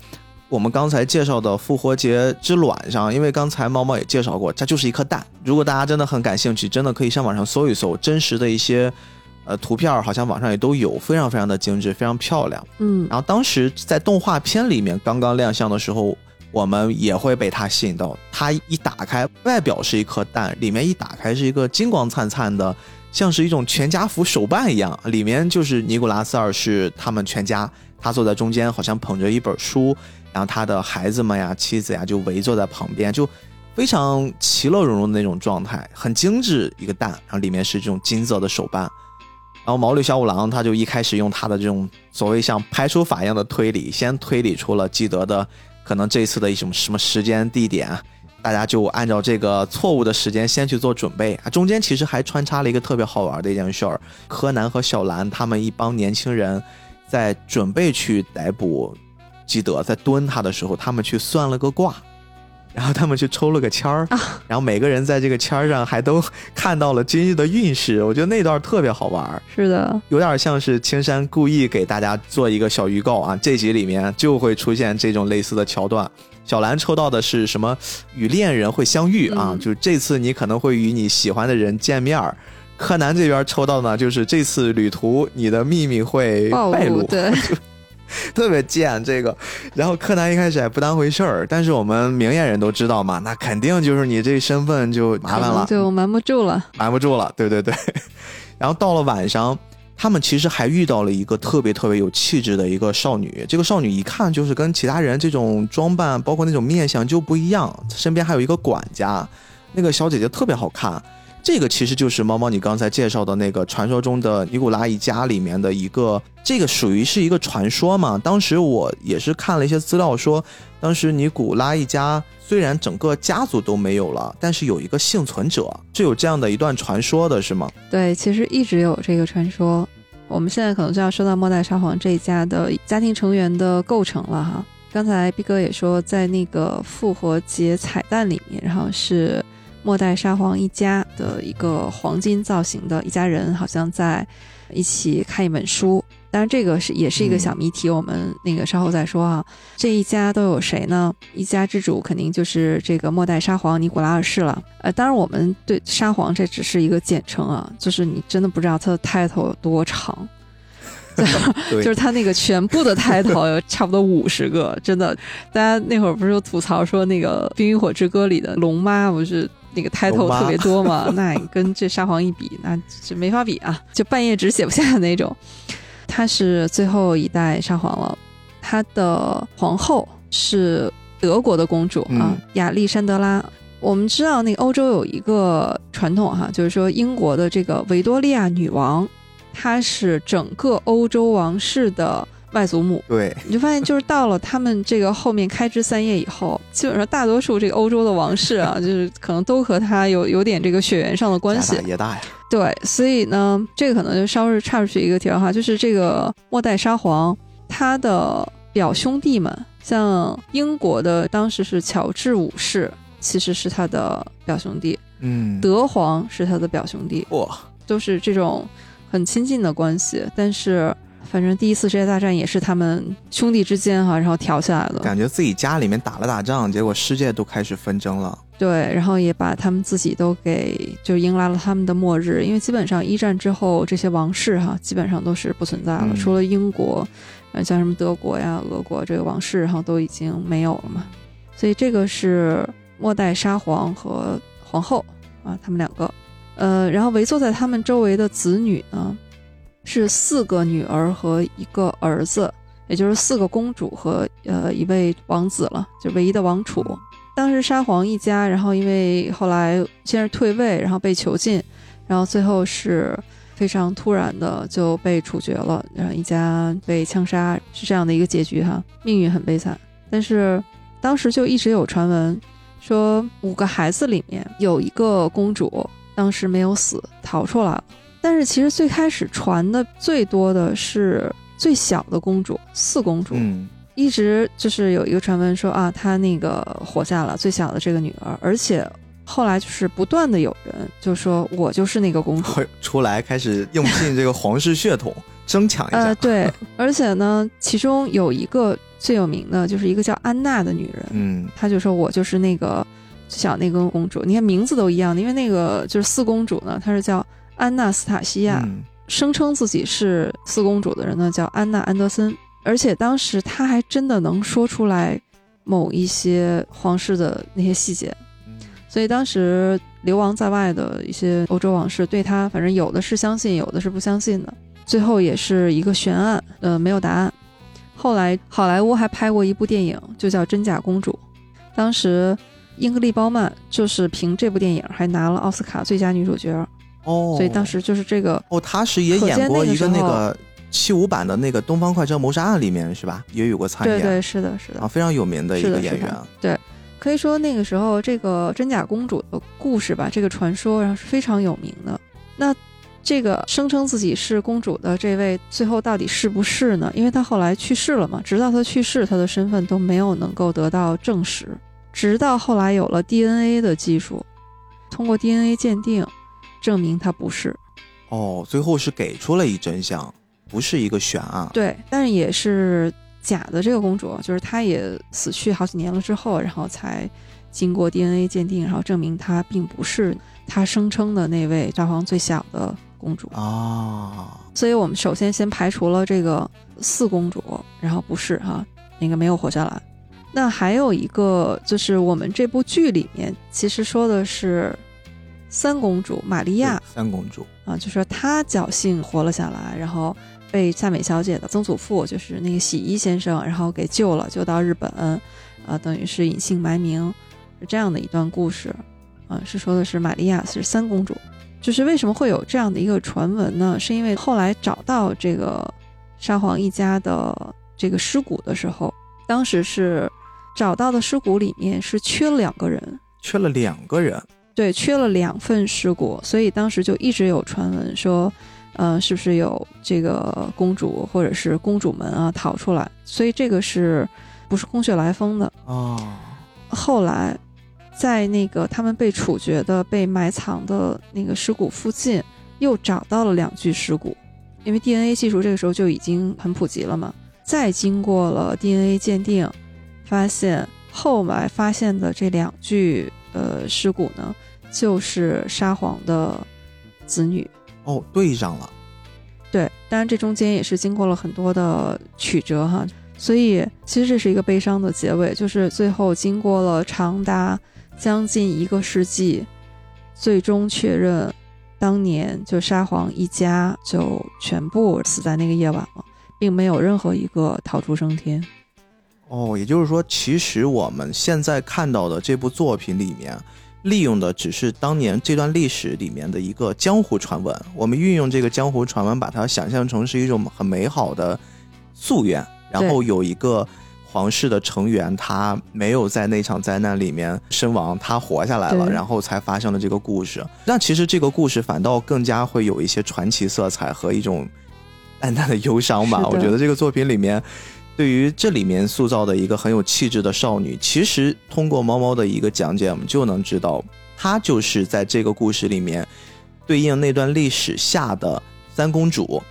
我们刚才介绍的复活节之卵上，因为刚才猫猫也介绍过，它就是一颗蛋。如果大家真的很感兴趣，真的可以上网上搜一搜真实的一些呃图片，好像网上也都有，非常非常的精致，非常漂亮。嗯，然后当时在动画片里面刚刚亮相的时候，我们也会被它吸引到。它一打开，外表是一颗蛋，里面一打开是一个金光灿灿的，像是一种全家福手办一样。里面就是尼古拉斯二世他们全家，他坐在中间，好像捧着一本书，然后他的孩子们呀、妻子呀就围坐在旁边，就非常其乐融融的那种状态，很精致一个蛋，然后里面是这种金色的手办。然后毛利小五郎他就一开始用他的这种所谓像排除法一样的推理，先推理出了基德的可能这次的一种什么时间地点，大家就按照这个错误的时间先去做准备啊。中间其实还穿插了一个特别好玩的一件事儿，柯南和小兰他们一帮年轻人在准备去逮捕基德，在蹲他的时候，他们去算了个卦。然后他们去抽了个签儿，然后每个人在这个签儿上还都看到了今日的运势，我觉得那段特别好玩儿。是的，有点像是青山故意给大家做一个小预告啊，这集里面就会出现这种类似的桥段。小兰抽到的是什么？与恋人会相遇啊，嗯就是这次你可能会与你喜欢的人见面儿。柯南这边抽到呢，就是这次旅途你的秘密会暴败露，对，特别贱这个。然后柯南一开始还不当回事儿，但是我们明眼人都知道嘛，那肯定就是你这身份就麻烦了，就瞒不住了。瞒不住了，对对对。然后到了晚上，他们其实还遇到了一个特别特别有气质的一个少女。这个少女一看就是跟其他人这种装扮，包括那种面相就不一样。身边还有一个管家，那个小姐姐特别好看。这个其实就是猫猫你刚才介绍的那个传说中的尼古拉一家里面的一个，这个属于是一个传说嘛。当时我也是看了一些资料说，当时尼古拉一家虽然整个家族都没有了，但是有一个幸存者，是有这样的一段传说的，是吗？对，其实一直有这个传说。我们现在可能就要说到末代沙皇这一家的家庭成员的构成了哈。刚才毕哥也说，在那个复活节彩蛋里面，然后是。末代沙皇一家的一个黄金造型的一家人，好像在一起看一本书。当然，这个是也是一个小谜题，我们那个稍后再说啊。这一家都有谁呢？一家之主肯定就是这个末代沙皇尼古拉二世了。呃，当然，我们对沙皇这只是一个简称啊，就是你真的不知道他的 title 有多长，就是他那个全部的 title 有差不多五十个，真的。大家那会儿不是有吐槽说那个《冰与火之歌》里的龙妈不是？那个 title 特别多嘛，那你跟这沙皇一比，那这没法比啊，就半页纸写不下的那种。他是最后一代沙皇了，他的皇后是德国的公主啊，亚历山德拉。我们知道那个欧洲有一个传统哈，就是说英国的这个维多利亚女王，她是整个欧洲王室的。外祖母，对，你就发现就是到了他们这个后面开枝散叶以后，基本上大多数这个欧洲的王室啊，就是可能都和他有有点这个血缘上的关系。也大呀。对，所以呢，这个可能就稍微差出去一个题外话，就是这个末代沙皇他的表兄弟们，像英国的当时是乔治五世，其实是他的表兄弟。嗯，德皇是他的表兄弟。哇，都是这种很亲近的关系，但是。反正第一次世界大战也是他们兄弟之间哈，然后挑起来的。感觉自己家里面打了打仗，结果世界都开始纷争了。对，然后也把他们自己都给就迎来了他们的末日，因为基本上一战之后这些王室哈，基本上都是不存在了，除了英国，像什么德国呀、俄国这个王室然后都已经没有了嘛。所以这个是末代沙皇和皇后啊，他们两个，呃，然后围坐在他们周围的子女呢。是四个女儿和一个儿子，也就是四个公主和呃一位王子了，就唯一的王储。当时沙皇一家，然后因为后来先是退位，然后被囚禁，然后最后是非常突然的就被处决了，然后一家被枪杀，是这样的一个结局哈，命运很悲惨。但是当时就一直有传闻说，五个孩子里面有一个公主当时没有死，逃出来了。但是其实最开始传的最多的是最小的公主四公主，嗯，一直就是有一个传闻说啊，她那个活下了最小的这个女儿，而且后来就是不断的有人就说我就是那个公主出来开始用尽这个皇室血统 争抢一下，呃 对，而且呢，其中有一个最有名的就是一个叫安娜的女人，嗯，她就说我就是那个最小那个公主，你看名字都一样，因为那个就是四公主呢，她是叫。安娜·斯塔西亚声称自己是四公主的人呢，叫安娜·安德森，而且当时她还真的能说出来某一些皇室的那些细节，所以当时流亡在外的一些欧洲王室对她，反正有的是相信，有的是不相信的，最后也是一个悬案，呃，没有答案。后来好莱坞还拍过一部电影，就叫《真假公主》，当时英格丽·褒曼就是凭这部电影还拿了奥斯卡最佳女主角。哦，所以当时就是这个哦，他是也演过一个那个七五版的那个《东方快车谋杀案》里面是吧？也有过参演，对对是的，是的，啊，非常有名的一个演员。对，可以说那个时候这个真假公主的故事吧，这个传说然后是非常有名的。那这个声称自己是公主的这位，最后到底是不是呢？因为她后来去世了嘛，直到她去世，她的身份都没有能够得到证实。直到后来有了 DNA 的技术，通过 DNA 鉴定。证明他不是，哦，最后是给出了一真相，不是一个悬案。对，但是也是假的。这个公主就是她也死去好几年了之后，然后才经过 DNA 鉴定，然后证明她并不是她声称的那位沙皇最小的公主啊。所以我们首先先排除了这个四公主，然后不是哈，那个没有活下来。那还有一个就是我们这部剧里面其实说的是。三公主玛利亚，三公主啊，就说她侥幸活了下来，然后被夏美小姐的曾祖父，就是那个洗衣先生，然后给救了，救到日本，啊，等于是隐姓埋名，是这样的一段故事，啊，是说的是玛利亚是三公主。就是为什么会有这样的一个传闻呢？是因为后来找到这个沙皇一家的这个尸骨的时候，当时是找到的尸骨里面是缺了两个人，缺了两个人。对，缺了两份尸骨，所以当时就一直有传闻说，呃，是不是有这个公主或者是公主们啊逃出来？所以这个是不是空穴来风的？哦，后来，在那个他们被处决的、被埋藏的那个尸骨附近，又找到了两具尸骨，因为 DNA 技术这个时候就已经很普及了嘛。再经过了 DNA 鉴定，发现后来发现的这两具呃尸骨呢，就是沙皇的子女。哦，对上了。对，当然这中间也是经过了很多的曲折哈，所以其实这是一个悲伤的结尾，就是最后经过了长达将近一个世纪，最终确认当年就沙皇一家就全部死在那个夜晚了，并没有任何一个逃出升天。哦，也就是说，其实我们现在看到的这部作品里面，利用的只是当年这段历史里面的一个江湖传闻。我们运用这个江湖传闻，把它想象成是一种很美好的夙愿，然后有一个皇室的成员，他没有在那场灾难里面身亡，他活下来了，然后才发生了这个故事。那其实这个故事反倒更加会有一些传奇色彩和一种淡淡的忧伤吧。我觉得这个作品里面。对于这里面塑造的一个很有气质的少女，其实通过猫猫的一个讲解，我们就能知道，她就是在这个故事里面对应那段历史下的三公主，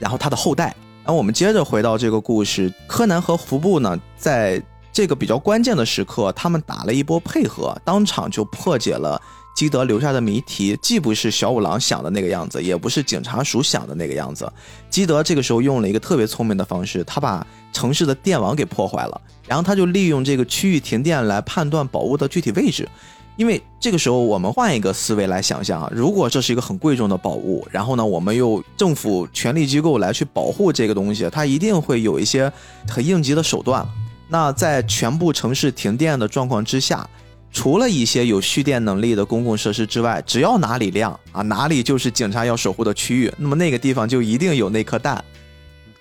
然后她的后代。然后我们接着回到这个故事，柯南和服部呢，在这个比较关键的时刻，他们打了一波配合，当场就破解了基德留下的谜题，既不是小五郎想的那个样子，也不是警察署想的那个样子。基德这个时候用了一个特别聪明的方式，他把城市的电网给破坏了，然后他就利用这个区域停电来判断宝物的具体位置。因为这个时候我们换一个思维来想象啊，如果这是一个很贵重的宝物，然后呢，我们用政府权力机构来去保护这个东西，它一定会有一些很应急的手段。那在全部城市停电的状况之下，除了一些有蓄电能力的公共设施之外，只要哪里亮啊，哪里就是警察要守护的区域，那么那个地方就一定有那颗蛋。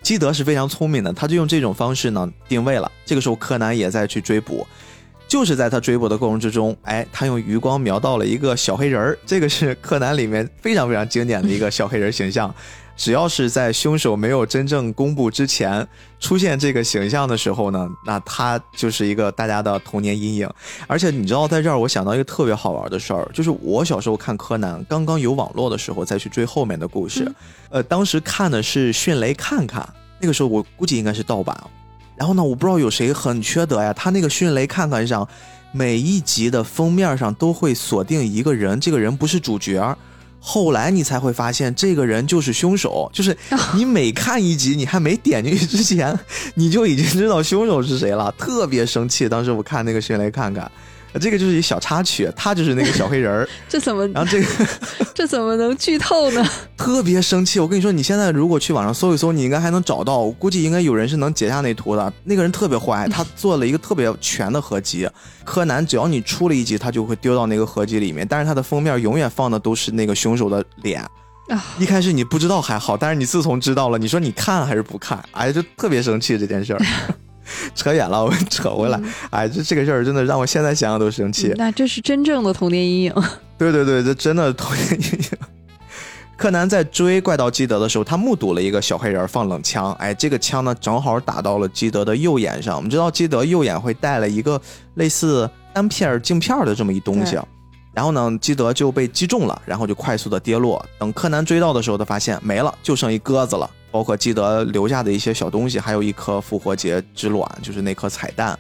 基德是非常聪明的，他就用这种方式呢定位了。这个时候柯南也在去追捕，就是在他追捕的过程之中，哎，他用余光瞄到了一个小黑人儿，这个是柯南里面非常非常经典的一个小黑人形象。只要是在凶手没有真正公布之前出现这个形象的时候呢，那他就是一个大家的童年阴影。而且你知道，在这儿我想到一个特别好玩的事儿，就是我小时候看柯南，刚刚有网络的时候再去追后面的故事，嗯呃，当时看的是迅雷看看，那个时候我估计应该是盗版。然后呢，我不知道有谁很缺德呀，他那个迅雷看看上每一集的封面上都会锁定一个人，这个人不是主角。后来你才会发现，这个人就是凶手。就是你每看一集，你还没点进去之前，你就已经知道凶手是谁了，特别生气。当时我看那个谁来看看，这个就是一小插曲，他就是那个小黑人儿。这怎么然后这个这怎么能剧透呢？特别生气。我跟你说，你现在如果去网上搜一搜，你应该还能找到。我估计应该有人是能截下那图的。那个人特别坏，他 做了一个特别全的合集。柯南只要你出了一集，他就会丢到那个合集里面，但是他的封面永远放的都是那个凶手的脸。啊，一开始你不知道还好，但是你自从知道了，你说你看还是不看？哎，就特别生气这件事儿。扯远了，我们扯回来。哎，这这个事儿真的让我现在想想都生气。那这是真正的童年阴影。对对对，这真的童年阴影。柯南在追怪盗基德的时候，他目睹了一个小黑人放冷枪，哎，这个枪呢正好打到了基德的右眼上。我们知道基德右眼会带了一个类似单片镜片的这么一东西，然后呢，基德就被击中了，然后就快速的跌落。等柯南追到的时候，他发现没了，就剩一鸽子了，包括基德留下的一些小东西，还有一颗复活节之卵，就是那颗彩蛋。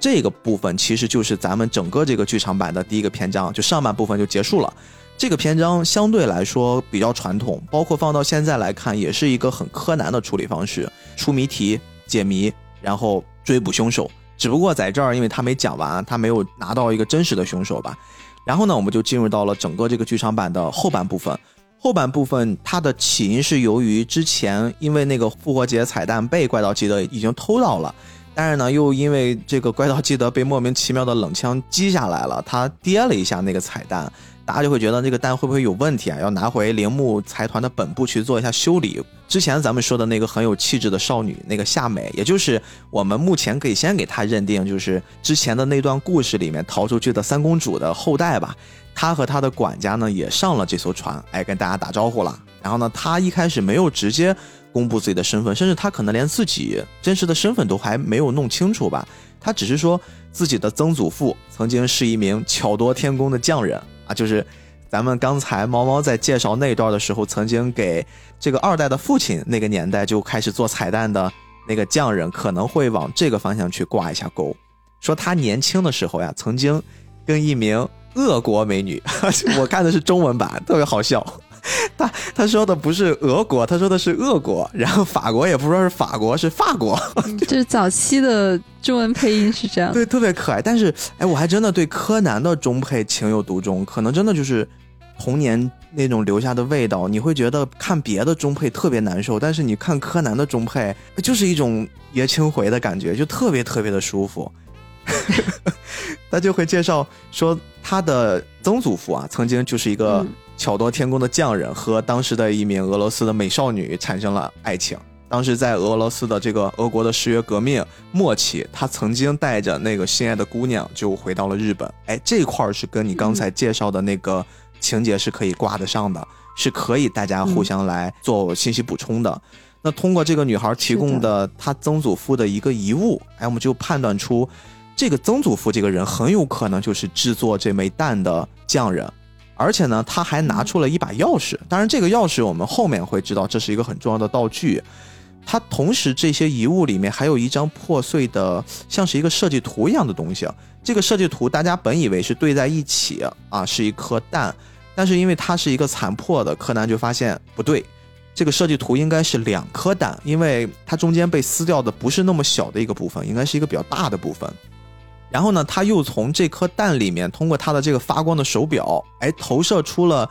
这个部分其实就是咱们整个这个剧场版的第一个篇章，就上半部分就结束了。这个篇章相对来说比较传统，包括放到现在来看，也是一个很柯南的处理方式，出谜题、解谜，然后追捕凶手。只不过在这儿，因为他没讲完，他没有拿到一个真实的凶手吧。然后呢，我们就进入到了整个这个剧场版的后半部分。后半部分它的起因是由于之前因为那个复活节彩蛋被怪盗基德已经偷到了，但是呢又因为这个怪盗基德被莫名其妙的冷枪击下来了，他跌了一下那个彩蛋，大家就会觉得这个蛋会不会有问题啊？要拿回铃木财团的本部去做一下修理。之前咱们说的那个很有气质的少女，那个夏美，也就是我们目前可以先给她认定就是之前的那段故事里面逃出去的三公主的后代吧。她和她的管家呢也上了这艘船，哎，跟大家打招呼了。然后呢，她一开始没有直接公布自己的身份，甚至她可能连自己真实的身份都还没有弄清楚吧。她只是说自己的曾祖父曾经是一名巧夺天工的匠人。啊，就是咱们刚才猫猫在介绍那段的时候，曾经给这个二代的父亲那个年代就开始做彩蛋的那个匠人，可能会往这个方向去挂一下钩，说他年轻的时候呀，曾经跟一名俄国美女，我看的是中文版，特别好笑。他他说的不是俄国，他说的是俄国，然后法国也不说是法国，是法国。就是早期的中文配音是这样，对，特别可爱。但是，哎，我还真的对柯南的中配情有独钟，可能真的就是童年那种留下的味道。你会觉得看别的中配特别难受，但是你看柯南的中配，就是一种爷青回的感觉，就特别特别的舒服。他就会介绍说，他的曾祖父啊，曾经就是一个。巧夺天工的匠人和当时的一名俄罗斯的美少女产生了爱情。当时在俄罗斯的这个俄国的十月革命末期，他曾经带着那个心爱的姑娘就回到了日本。哎，这块儿是跟你刚才介绍的那个情节是可以挂得上的，是可以大家互相来做信息补充的。那通过这个女孩提供的她曾祖父的一个遗物，哎，我们就判断出这个曾祖父这个人很有可能就是制作这枚蛋的匠人。而且呢，他还拿出了一把钥匙。当然，这个钥匙我们后面会知道，这是一个很重要的道具。它同时，这些遗物里面还有一张破碎的，像是一个设计图一样的东西。这个设计图大家本以为是对在一起啊，是一颗蛋，但是因为它是一个残破的，柯南就发现不对，这个设计图应该是两颗蛋，因为它中间被撕掉的不是那么小的一个部分，应该是一个比较大的部分。然后呢，他又从这颗蛋里面，通过他的这个发光的手表，哎，投射出了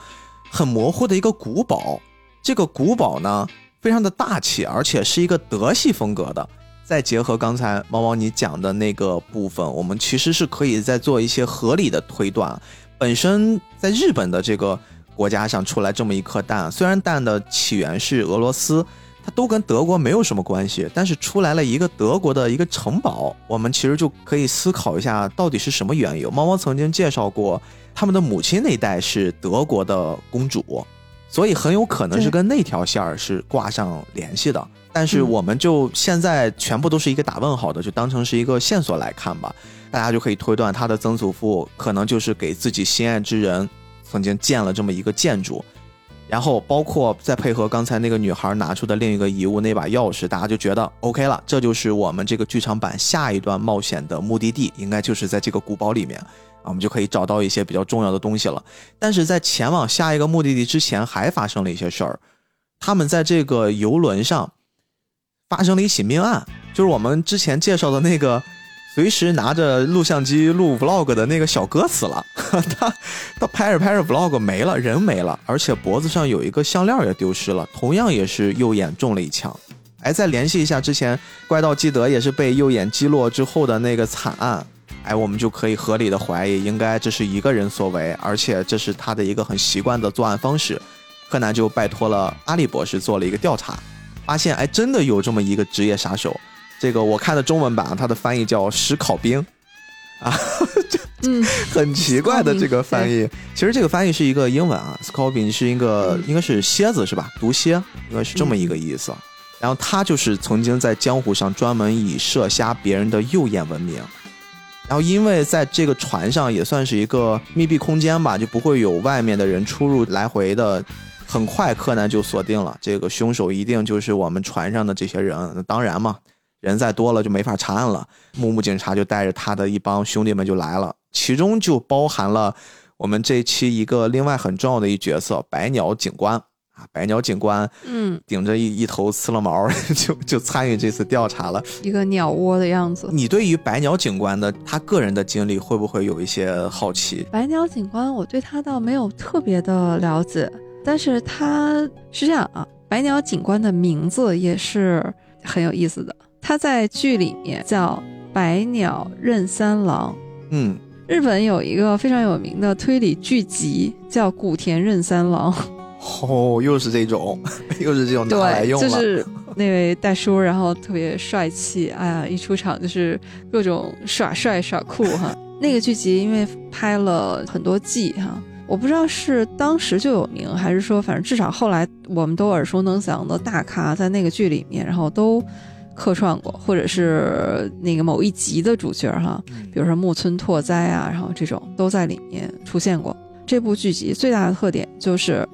很模糊的一个古堡。这个古堡呢，非常的大气，而且是一个德系风格的。再结合刚才猫猫你讲的那个部分，我们其实是可以再做一些合理的推断。本身在日本的这个国家上出来这么一颗蛋，虽然蛋的起源是俄罗斯。它都跟德国没有什么关系，但是出来了一个德国的一个城堡，我们其实就可以思考一下，到底是什么缘由。猫猫曾经介绍过，他们的母亲那代是德国的公主，所以很有可能是跟那条线儿是挂上联系的。但是我们就现在全部都是一个打问号的，就当成是一个线索来看吧，大家就可以推断他的曾祖父可能就是给自己心爱之人曾经建了这么一个建筑。然后包括再配合刚才那个女孩拿出的另一个遗物那把钥匙，大家就觉得 OK 了，这就是我们这个剧场版下一段冒险的目的地，应该就是在这个古堡里面啊，我们就可以找到一些比较重要的东西了。但是在前往下一个目的地之前，还发生了一些事儿，他们在这个游轮上发生了一起命案，就是我们之前介绍的那个。随时拿着录像机录 vlog 的那个小哥死了，他他拍着拍着 vlog 没了，人没了，而且脖子上有一个项链也丢失了，同样也是右眼中了一枪。哎，再联系一下之前怪盗基德也是被右眼击落之后的那个惨案，哎，我们就可以合理的怀疑，应该这是一个人所为，而且这是他的一个很习惯的作案方式。柯南就拜托了阿笠博士做了一个调查，发现哎，真的有这么一个职业杀手。这个我看的中文版，它的翻译叫石考兵，啊，这嗯，很奇怪的这个翻译。其实这个翻译是一个英文啊，scorpion 是一个应该是蝎子是吧？毒蝎应该是这么一个意思。然后他就是曾经在江湖上专门以射瞎别人的右眼闻名。然后因为在这个船上也算是一个密闭空间吧，就不会有外面的人出入来回的。很快柯南就锁定了这个凶手，一定就是我们船上的这些人。当然嘛。人再多了就没法查案了，木木警察就带着他的一帮兄弟们就来了，其中就包含了我们这期一个另外很重要的一角色白鸟警官啊，白鸟警官，嗯，顶着一一头刺了毛 就就参与这次调查了，一个鸟窝的样子。你对于白鸟警官的他个人的经历会不会有一些好奇？白鸟警官，我对他倒没有特别的了解，但是他是这样啊，白鸟警官的名字也是很有意思的。他在剧里面叫白鸟任三郎，嗯，日本有一个非常有名的推理剧集，叫古田任三郎。哦，又是这种，又是这种拿来对，用了。就是那位大叔，然后特别帅气，哎呀，一出场就是各种耍帅耍酷哈。那个剧集因为拍了很多季哈，我不知道是当时就有名，还是说反正至少后来我们都耳熟能详的大咖在那个剧里面，然后都客串过，或者是那个某一集的主角哈，比如说木村拓哉啊，然后这种都在里面出现过。这部剧集最大的特点就是，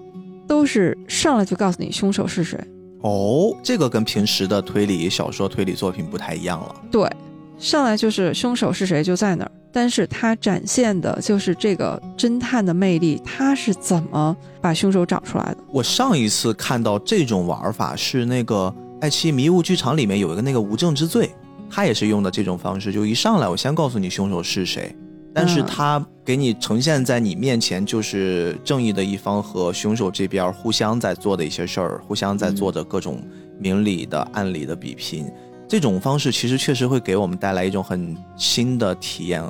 都是上来就告诉你凶手是谁。哦，这个跟平时的推理小说、推理作品不太一样了。对，上来就是凶手是谁就在那儿，但是他展现的就是这个侦探的魅力，他是怎么把凶手找出来的？我上一次看到这种玩法是那个爱奇艺迷雾剧场里面有一个那个无证之罪，他也是用的这种方式，就一上来我先告诉你凶手是谁，但是嗯他给你呈现在你面前就是正义的一方和凶手这边互相在做的一些事儿，互相在做着各种明理的暗理的比拼。这种方式其实确实会给我们带来一种很新的体验，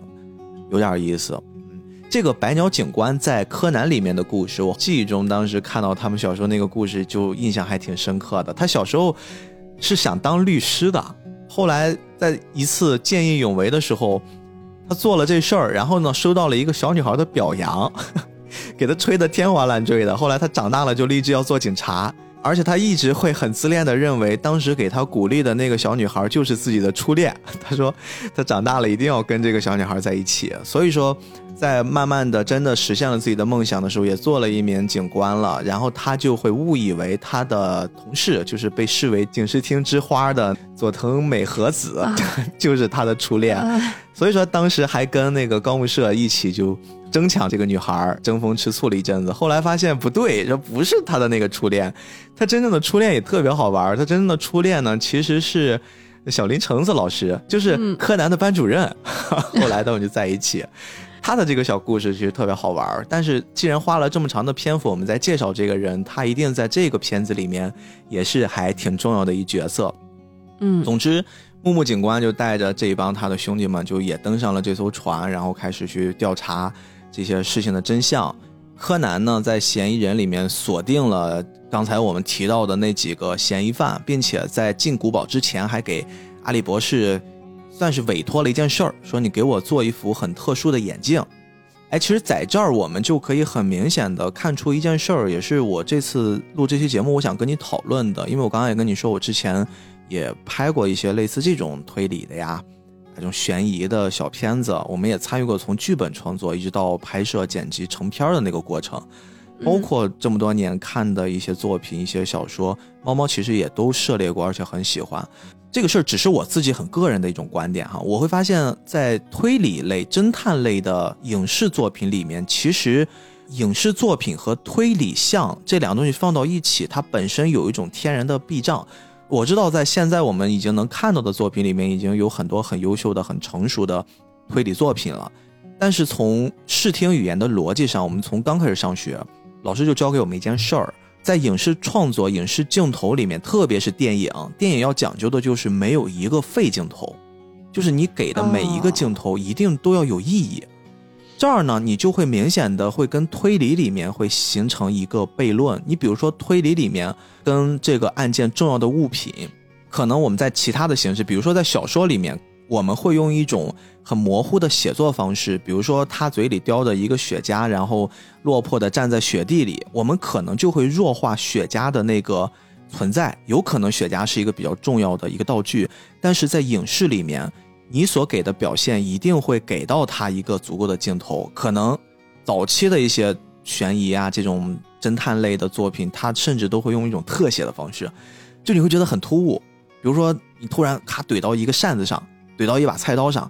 有点意思。这个白鸟警官在柯南里面的故事，我记忆中当时看到他们小时候那个故事，就印象还挺深刻的。他小时候是想当律师的，后来在一次见义勇为的时候，他做了这事儿，然后呢收到了一个小女孩的表扬，给他吹得天花乱坠的。后来他长大了就立志要做警察，而且他一直会很自恋的认为，当时给他鼓励的那个小女孩就是自己的初恋。他说他长大了一定要跟这个小女孩在一起。所以说，在慢慢的真的实现了自己的梦想的时候，也做了一名警官了。然后他就会误以为他的同事，就是被视为警视厅之花的佐藤美和子，啊 就是他的初恋。哎所以说当时还跟那个高木社一起就争抢这个女孩，争风吃醋了一阵子。后来发现不对，这不是他的那个初恋，他真正的初恋也特别好玩。他真正的初恋呢，其实是小林橙子老师，就是嗯柯南的班主任。后来他们就在一起。他的这个小故事其实特别好玩，但是既然花了这么长的篇幅，我们在介绍这个人，他一定在这个片子里面也是还挺重要的一角色。嗯总之，木木警官就带着这一帮他的兄弟们，就也登上了这艘船，然后开始去调查这些事情的真相。柯南呢，在嫌疑人里面锁定了刚才我们提到的那几个嫌疑犯，并且在进古堡之前还给阿里博士算是委托了一件事儿，说你给我做一副很特殊的眼镜。哎，其实在这儿我们就可以很明显的看出一件事儿，也是我这次录这期节目我想跟你讨论的，因为我刚刚也跟你说，我之前也拍过一些类似这种推理的呀，这种悬疑的小片子，我们也参与过从剧本创作一直到拍摄、剪辑、成片儿的那个过程，包括这么多年看的一些作品、一些小说，猫猫其实也都涉猎过，而且很喜欢。这个事儿只是我自己很个人的一种观点哈，我会发现，在推理类、侦探类的影视作品里面，其实影视作品和推理像这两个东西放到一起，它本身有一种天然的避障。我知道，在现在我们已经能看到的作品里面，已经有很多很优秀的、很成熟的推理作品了。但是从视听语言的逻辑上，我们从刚开始上学，老师就教给我们一件事儿：在影视创作、影视镜头里面，特别是电影，电影要讲究的就是没有一个废镜头，就是你给的每一个镜头一定都要有意义。这儿呢，你就会明显的会跟推理里面会形成一个悖论。你比如说推理里面跟这个案件重要的物品，可能我们在其他的形式，比如说在小说里面，我们会用一种很模糊的写作方式，比如说他嘴里叼着一个雪茄，然后落魄的站在雪地里，我们可能就会弱化雪茄的那个存在。有可能雪茄是一个比较重要的一个道具，但是在影视里面。你所给的表现一定会给到他一个足够的镜头，可能早期的一些悬疑啊这种侦探类的作品，它甚至都会用一种特写的方式，就你会觉得很突兀。比如说你突然咔怼到一个扇子上，怼到一把菜刀上，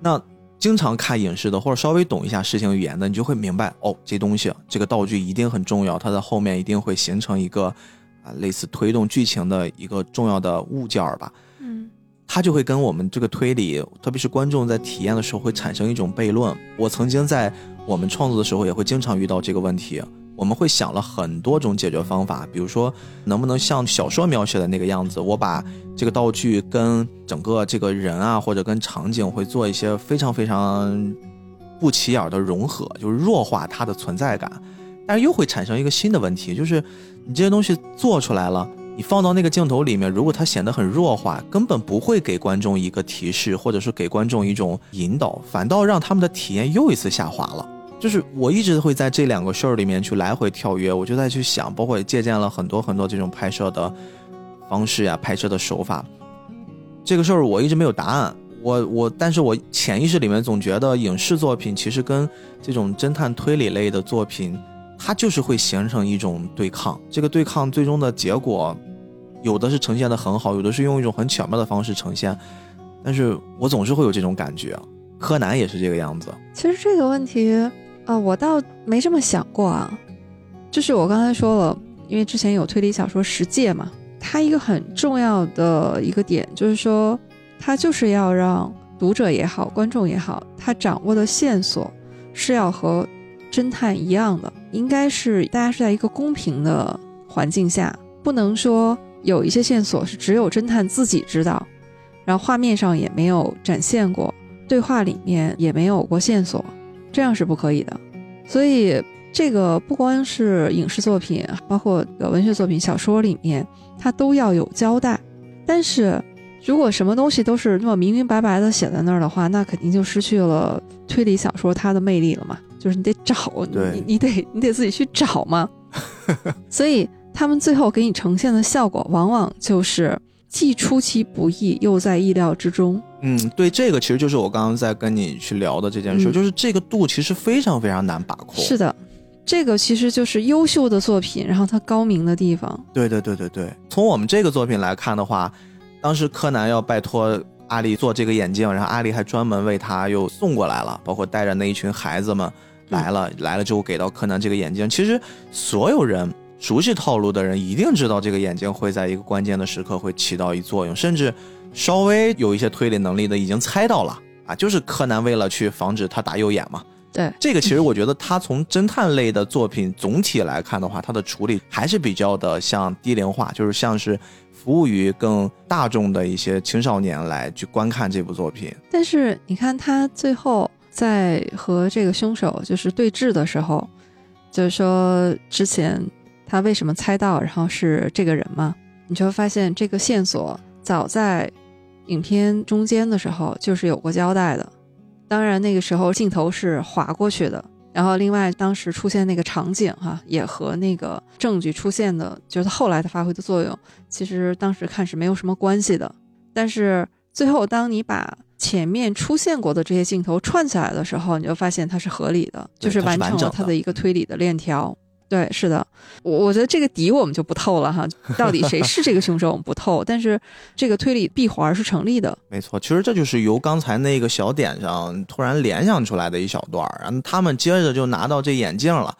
那经常看影视的或者稍微懂一下视听语言的，你就会明白哦，这东西这个道具一定很重要，它在后面一定会形成一个啊类似推动剧情的一个重要的物件儿吧。嗯它就会跟我们这个推理，特别是观众在体验的时候，会产生一种悖论。我曾经在我们创作的时候，也会经常遇到这个问题。我们会想了很多种解决方法，比如说能不能像小说描写的那个样子，我把这个道具跟整个这个人啊，或者跟场景会做一些非常非常不起眼的融合，就是弱化它的存在感，但是又会产生一个新的问题，就是你这些东西做出来了，你放到那个镜头里面，如果它显得很弱化，根本不会给观众一个提示，或者是给观众一种引导，反倒让他们的体验又一次下滑了。就是我一直会在这两个事儿里面去来回跳跃，我就在去想，包括借鉴了很多很多这种拍摄的方式呀、拍摄的手法。这个事儿我一直没有答案，我我，但是我潜意识里面总觉得影视作品其实跟这种侦探推理类的作品，它就是会形成一种对抗。这个对抗最终的结果，有的是呈现的很好，有的是用一种很巧妙的方式呈现，但是我总是会有这种感觉。柯南也是这个样子。其实这个问题。啊，我倒没这么想过啊，就是我刚才说了，因为之前有推理小说《十戒》嘛，它一个很重要的一个点就是说，它就是要让读者也好，观众也好，他掌握的线索是要和侦探一样的，应该是大家是在一个公平的环境下，不能说有一些线索是只有侦探自己知道，然后画面上也没有展现过，对话里面也没有过线索。这样是不可以的，所以这个不光是影视作品，包括文学作品、小说里面，它都要有交代。但是，如果什么东西都是那么明明白白的写在那儿的话，那肯定就失去了推理小说它的魅力了嘛。就是你得找，你你得你得自己去找嘛。所以他们最后给你呈现的效果，往往就是既出其不意，又在意料之中。嗯，对，这个其实就是我刚刚在跟你去聊的这件事，就是这个度其实非常非常难把控。是的，这个其实就是优秀的作品，然后它高明的地方。对对对对对，从我们这个作品来看的话，当时柯南要拜托阿丽做这个眼镜，然后阿丽还专门为他又送过来了，包括带着那一群孩子们来了，来了之后给到柯南这个眼镜。其实所有人熟悉套路的人一定知道这个眼镜会在一个关键的时刻会起到一作用，甚至。稍微有一些推理能力的已经猜到了啊，就是柯南为了去防止他打右眼嘛。对，这个其实我觉得他从侦探类的作品总体来看的话，他的处理还是比较的像低龄化，就是像是服务于更大众的一些青少年来去观看这部作品。但是你看他最后在和这个凶手就是对峙的时候，就是说之前他为什么猜到然后是这个人嘛，你就会发现这个线索早在。影片中间的时候就是有过交代的，当然那个时候镜头是划过去的，然后另外当时出现那个场景哈，也和那个证据出现的，就是后来的发挥的作用，其实当时看是没有什么关系的。但是最后当你把前面出现过的这些镜头串起来的时候，你就发现它是合理的，就是完成了它的一个推理的链条。对，是的，我我觉得这个底我们就不透了哈，到底谁是这个凶手我们不透，但是这个推理闭环是成立的。没错，其实这就是由刚才那个小点上突然联想出来的一小段儿，然后他们接着就拿到这眼镜了，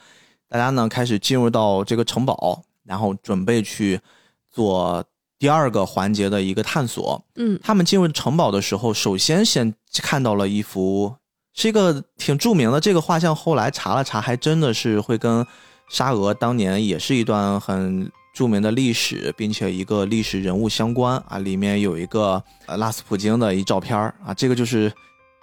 大家呢开始进入到这个城堡，然后准备去做第二个环节的一个探索。嗯，他们进入城堡的时候，首先先看到了一幅是一个挺著名的这个画像，后来查了查，还真的是会跟。沙俄当年也是一段很著名的历史，并且一个历史人物相关啊，里面有一个呃拉斯普京的一照片啊，这个就是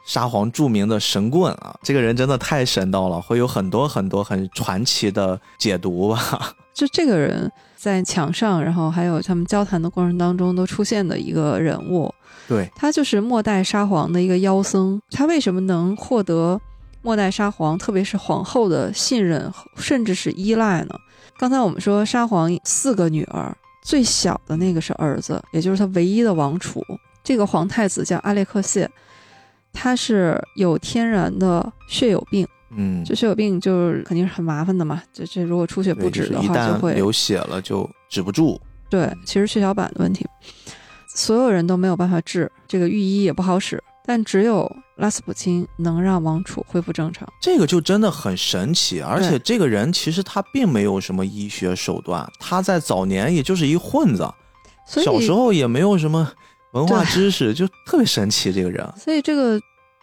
沙皇著名的神棍啊，这个人真的太神道了，会有很多很多很传奇的解读吧。就这个人在墙上，然后还有他们交谈的过程当中都出现的一个人物，对他就是末代沙皇的一个妖僧，他为什么能获得？末代沙皇，特别是皇后的信任，甚至是依赖呢。刚才我们说沙皇四个女儿，最小的那个是儿子，也就是他唯一的王储。这个皇太子叫阿列克谢，他是有天然的血友病。嗯，这血友病就是肯定是很麻烦的嘛。这这如果出血不止的话，就会流血了就止不住。对，其实血小板的问题，所有人都没有办法治，这个御医也不好使。但只有拉斯普京能让王储恢复正常，这个就真的很神奇。而且这个人其实他并没有什么医学手段，他在早年也就是一混子，小时候也没有什么文化知识，就特别神奇。这个人，所以这个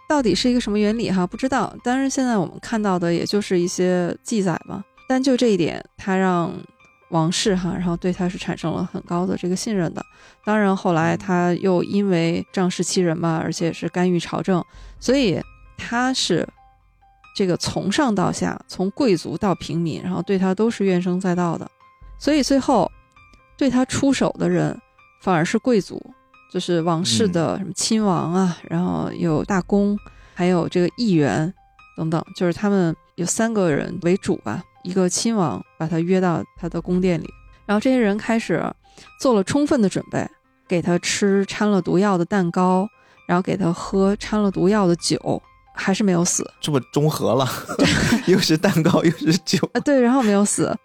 到底是一个什么原理哈？不知道。但是现在我们看到的也就是一些记载嘛。但就这一点，他让。王室哈，然后对他是产生了很高的这个信任的。当然后来他又因为仗势欺人嘛，而且是干预朝政，所以他是这个从上到下，从贵族到平民，然后对他都是怨声载道的，所以最后对他出手的人反而是贵族，就是王室的什么亲王啊，然后有大公，还有这个议员等等，就是他们有三个人为主吧，一个亲王把他约到他的宫殿里，然后这些人开始做了充分的准备，给他吃掺了毒药的蛋糕。然后给他喝掺了毒药的酒，还是没有死，这不中和了，又是蛋糕又是酒。啊，对，然后没有死，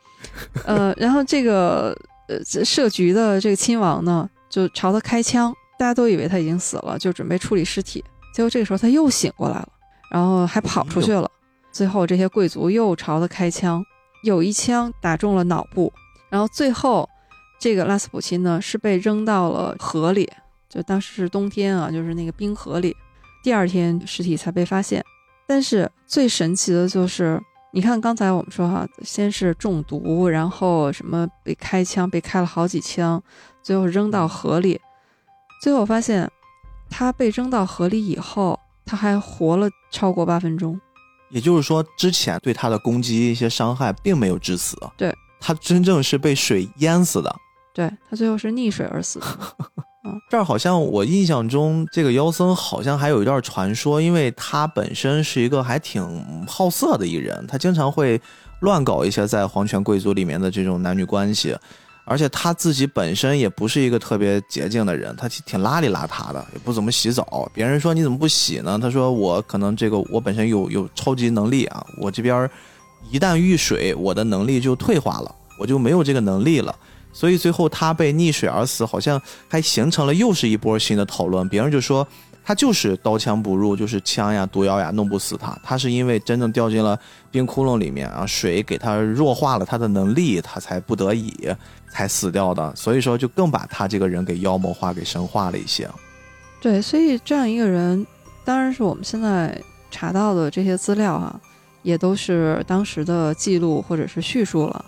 呃，然后这个呃设局的这个亲王呢，就朝他开枪，大家都以为他已经死了，就准备处理尸体，结果这个时候他又醒过来了，然后还跑出去了，最后这些贵族又朝他开枪，有一枪打中了脑部，然后最后这个拉斯普钦呢是被扔到了河里。就当时是冬天啊，就是那个冰河里，第二天尸体才被发现。但是最神奇的就是，你看刚才我们说哈，先是中毒，然后什么被开枪，被开了好几枪，最后扔到河里。最后发现，他被扔到河里以后，他还活了超过八分钟。也就是说，之前对他的攻击一些伤害并没有致死。对，他真正是被水淹死的。对他最后是溺水而死的。这儿好像我印象中，这个妖僧好像还有一段传说，因为他本身是一个还挺好色的一人，他经常会乱搞一些在皇权贵族里面的这种男女关系，而且他自己本身也不是一个特别洁净的人，他挺邋里邋遢的，也不怎么洗澡。别人说你怎么不洗呢？他说我可能这个我本身有有超级能力啊，我这边一旦遇水，我的能力就退化了，我就没有这个能力了。所以最后他被溺水而死，好像还形成了又是一波新的讨论。别人就说他就是刀枪不入，就是枪呀、毒药呀弄不死他。他是因为真正掉进了冰窟窿里面啊，水给他弱化了他的能力，他才不得已才死掉的。所以说就更把他这个人给妖魔化、给神化了一些。对，所以这样一个人，当然是我们现在查到的这些资料啊，也都是当时的记录或者是叙述了。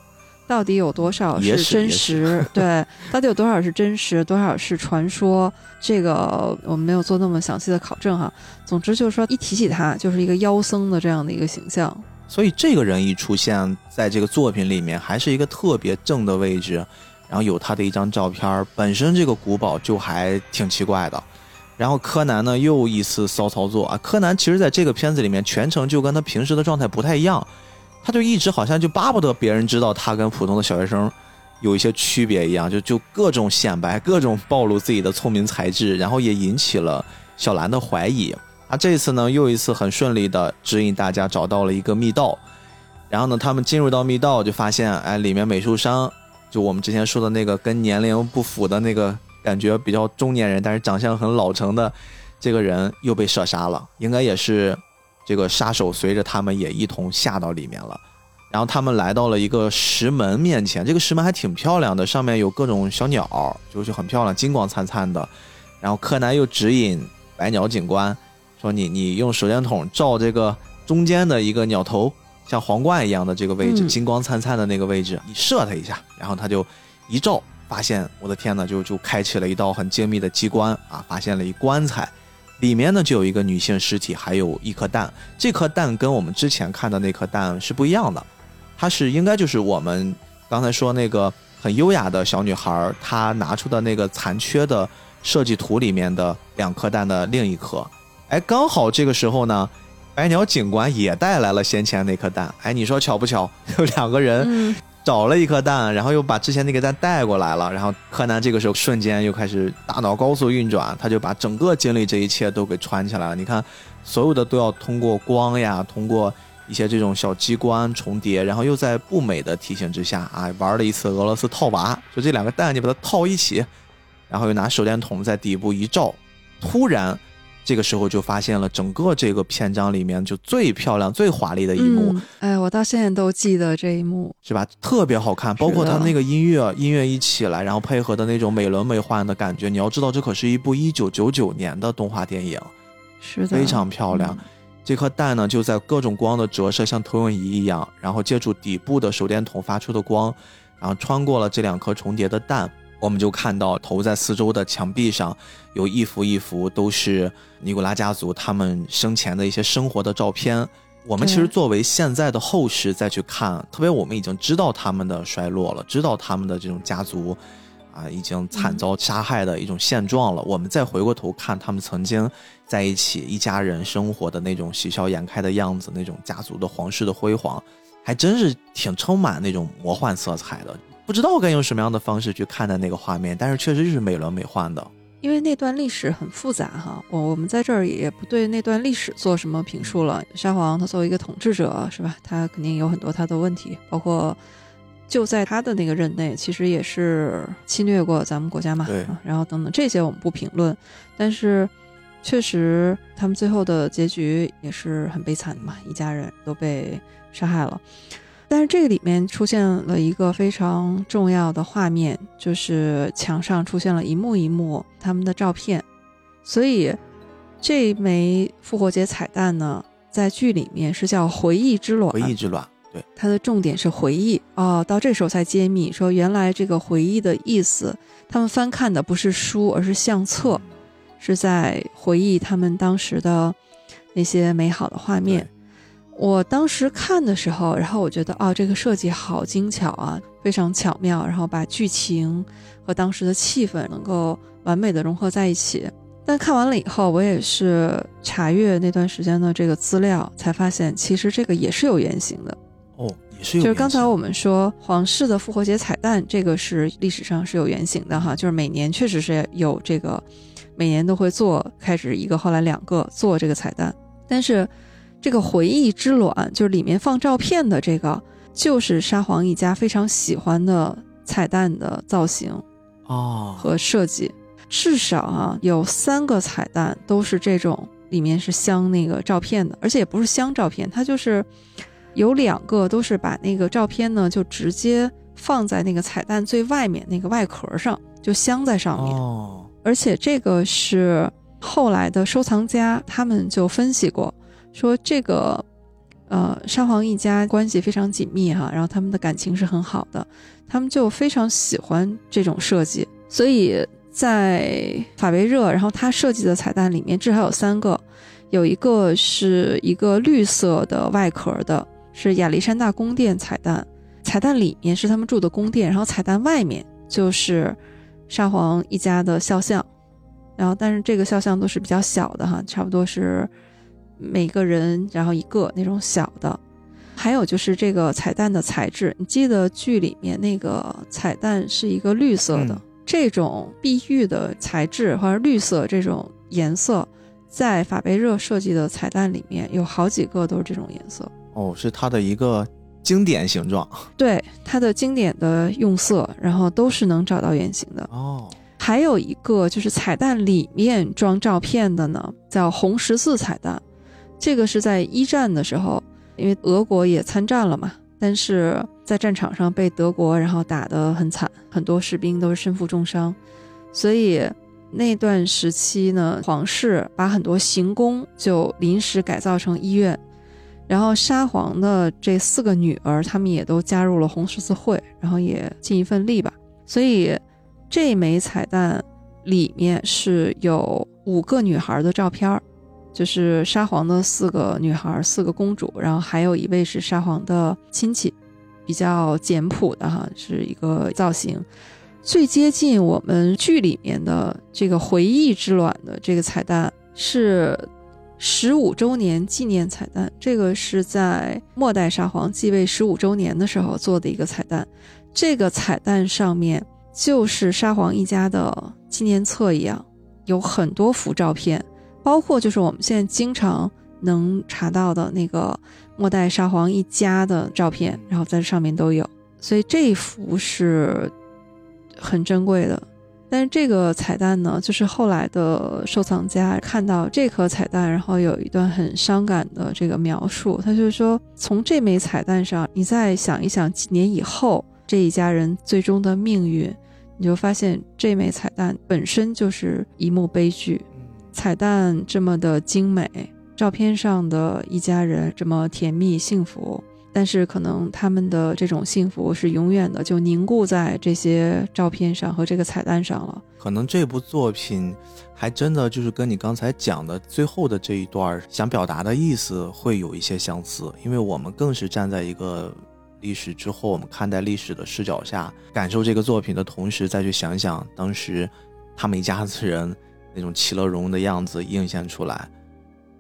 到底有多少是真实？对，到底有多少是真实，多少是传说？这个我们没有做那么详细的考证哈。总之就是说，一提起他，就是一个妖僧的这样的一个形象。所以这个人一出现在这个作品里面，还是一个特别正的位置，然后有他的一张照片，本身这个古堡就还挺奇怪的。然后柯南呢又一次骚操作啊！柯南其实在这个片子里面全程就跟他平时的状态不太一样。他就一直好像就巴不得别人知道他跟普通的小学生有一些区别一样，就就各种显摆，各种暴露自己的聪明才智，然后也引起了小兰的怀疑。啊，这次呢又一次很顺利的指引大家找到了一个密道，然后呢他们进入到密道就发现，哎，里面美术商就我们之前说的那个跟年龄不符的那个感觉比较中年人，但是长相很老成的这个人又被射杀了，应该也是。这个杀手随着他们也一同下到里面了，然后他们来到了一个石门面前，这个石门还挺漂亮的，上面有各种小鸟，就是很漂亮，金光灿灿的。然后柯南又指引白鸟警官说：“你你用手电筒照这个中间的一个鸟头，像皇冠一样的这个位置，金光灿灿的那个位置，你射它一下。”然后它就一照，发现我的天呐，就就开启了一道很精密的机关啊，发现了一棺材。里面呢就有一个女性尸体，还有一颗蛋。这颗蛋跟我们之前看的那颗蛋是不一样的，它是应该就是我们刚才说那个很优雅的小女孩，她拿出的那个残缺的设计图里面的两颗蛋的另一颗。哎，刚好这个时候呢，白鸟警官也带来了先前那颗蛋。哎，你说巧不巧？有两个人。找了一颗蛋，然后又把之前那个蛋带过来了，然后柯南这个时候瞬间又开始大脑高速运转，他就把整个经历这一切都给串起来了。你看，所有的都要通过光呀，通过一些这种小机关重叠，然后又在不美的提醒之下啊，玩了一次俄罗斯套娃，就这两个蛋你把它套一起，然后又拿手电筒在底部一照，突然。这个时候就发现了整个这个篇章里面就最漂亮、最华丽的一幕。哎，我到现在都记得这一幕，是吧？特别好看，包括它那个音乐，音乐一起来，然后配合的那种美轮美奂的感觉。你要知道，这可是一部一九九九年的动画电影，是的，非常漂亮。这颗蛋呢，就在各种光的折射，像投影仪一样，然后借助底部的手电筒发出的光，然后穿过了这两颗重叠的蛋。我们就看到投在四周的墙壁上，有一幅一幅都是尼古拉家族他们生前的一些生活的照片，我们其实作为现在的后世再去看，特别我们已经知道他们的衰落了，知道他们的这种家族啊已经惨遭杀害的一种现状了。我们再回过头看他们曾经在一起一家人生活的那种喜笑颜开的样子，那种家族的皇室的辉煌，还真是挺充满那种魔幻色彩的。不知道该用什么样的方式去看待那个画面，但是确实是美轮美奂的。因为那段历史很复杂哈，我我们在这儿也不对那段历史做什么评述了。沙皇他作为一个统治者是吧，他肯定有很多他的问题，包括就在他的那个任内，其实也是侵略过咱们国家嘛，对啊然后等等这些我们不评论，但是确实他们最后的结局也是很悲惨的嘛，一家人都被杀害了。但是这个里面出现了一个非常重要的画面，就是墙上出现了一幕一幕他们的照片，所以这枚复活节彩蛋呢，在剧里面是叫回忆之卵，回忆之卵，对，它的重点是回忆哦。到这时候才揭秘说，原来这个回忆的意思，他们翻看的不是书，而是相册，是在回忆他们当时的那些美好的画面。我当时看的时候，然后我觉得哦，这个设计好精巧啊，非常巧妙，然后把剧情和当时的气氛能够完美的融合在一起。但看完了以后，我也是查阅那段时间的这个资料，才发现其实这个也是有原型的。哦，也是有就是刚才我们说皇室的复活节彩蛋，这个是历史上是有原型的哈，就是每年确实是有这个，每年都会做，开始一个，后来两个做这个彩蛋。但是这个回忆之卵，就是里面放照片的这个，就是沙皇一家非常喜欢的彩蛋的造型哦，和设计。至少啊，有三个彩蛋都是这种，里面是镶那个照片的，而且也不是镶照片，它就是有两个都是把那个照片呢，就直接放在那个彩蛋最外面那个外壳上，就镶在上面。哦，而且这个是后来的收藏家他们就分析过，说这个呃沙皇一家关系非常紧密哈，然后他们的感情是很好的，他们就非常喜欢这种设计，所以在法维热，然后他设计的彩蛋里面至少有三个，有一个是一个绿色的外壳的，是亚历山大宫殿彩蛋，彩蛋里面是他们住的宫殿，然后彩蛋外面就是沙皇一家的肖像，然后但是这个肖像都是比较小的哈，差不多是每个人然后一个那种小的。还有就是这个彩蛋的材质，你记得剧里面那个彩蛋是一个绿色的，嗯这种碧玉的材质或者绿色这种颜色，在法贝热设计的彩蛋里面有好几个都是这种颜色。哦，是它的一个经典形状。对它的经典的用色，然后都是能找到原型的。哦，还有一个就是彩蛋里面装照片的呢，叫红十字彩蛋。这个是在一战的时候，因为俄国也参战了嘛，但是在战场上被德国然后打得很惨，很多士兵都是身负重伤，所以那段时期呢，皇室把很多行宫就临时改造成医院。然后沙皇的这四个女儿，她们也都加入了红十字会，然后也尽一份力吧。所以这枚彩蛋里面是有五个女孩的照片儿，就是沙皇的四个女孩，四个公主，然后还有一位是沙皇的亲戚，比较简朴的哈，是一个造型。最接近我们剧里面的这个回忆之卵的这个彩蛋是十五周年纪念彩蛋，这个是在末代沙皇继位十五周年的时候做的一个彩蛋。这个彩蛋上面就是沙皇一家的纪念册一样，有很多幅照片，包括就是我们现在经常能查到的那个末代沙皇一家的照片，然后在上面都有。所以这一幅是很珍贵的。但是这个彩蛋呢，就是后来的收藏家看到这颗彩蛋，然后有一段很伤感的这个描述。他就是说，从这枚彩蛋上，你再想一想几年以后这一家人最终的命运，你就发现这枚彩蛋本身就是一幕悲剧。彩蛋这么的精美，照片上的一家人这么甜蜜幸福，但是可能他们的这种幸福是永远的，就凝固在这些照片上和这个彩蛋上了。可能这部作品还真的就是跟你刚才讲的最后的这一段想表达的意思会有一些相似，因为我们更是站在一个历史之后，我们看待历史的视角下，感受这个作品的同时，再去想想当时他们一家子人那种其乐融融的样子映现出来，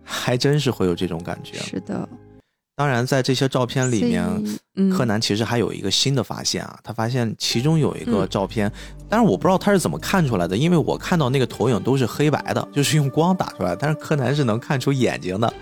还真是会有这种感觉。是的。当然，在这些照片里面，嗯、柯南其实还有一个新的发现啊，他发现其中有一个照片，但是我不知道他是怎么看出来的，因为我看到那个投影都是黑白的，就是用光打出来，但是柯南是能看出眼睛的，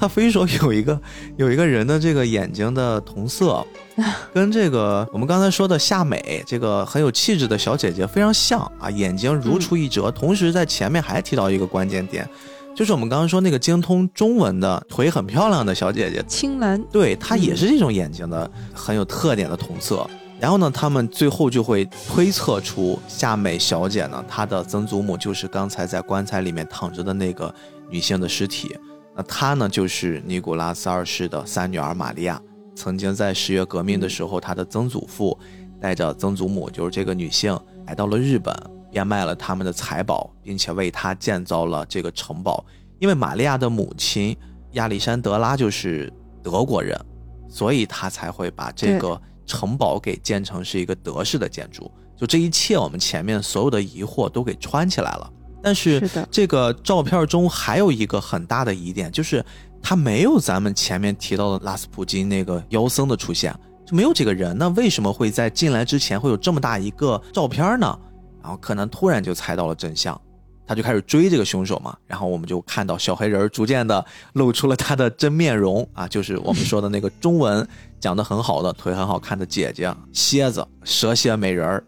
他非说有一个 有一个人的这个眼睛的瞳色，跟这个我们刚才说的夏美这个很有气质的小姐姐非常像啊，眼睛如出一辙，同时在前面还提到一个关键点。就是我们刚刚说那个精通中文的腿很漂亮的小姐姐青兰，对她也是这种眼睛的很有特点的瞳色。然后呢，他们最后就会推测出夏美小姐呢，她的曾祖母就是刚才在棺材里面躺着的那个女性的尸体。那她呢，就是尼古拉斯二世的三女儿玛利亚。曾经在十月革命的时候，她的曾祖父带着曾祖母，就是这个女性，来到了日本。变卖了他们的财宝，并且为她建造了这个城堡。因为玛利亚的母亲亚历山德拉就是德国人，所以他才会把这个城堡给建成是一个德式的建筑。就这一切，我们前面所有的疑惑都给穿起来了。但是这个照片中还有一个很大的疑点，就是他没有咱们前面提到的拉斯普京那个妖僧的出现，就没有这个人。那为什么会在进来之前会有这么大一个照片呢？然后柯南突然就猜到了真相，他就开始追这个凶手嘛。然后我们就看到小黑人逐渐的露出了他的真面容啊，就是我们说的那个中文讲的很好的、腿很好看的姐姐蝎子蛇蝎美人儿，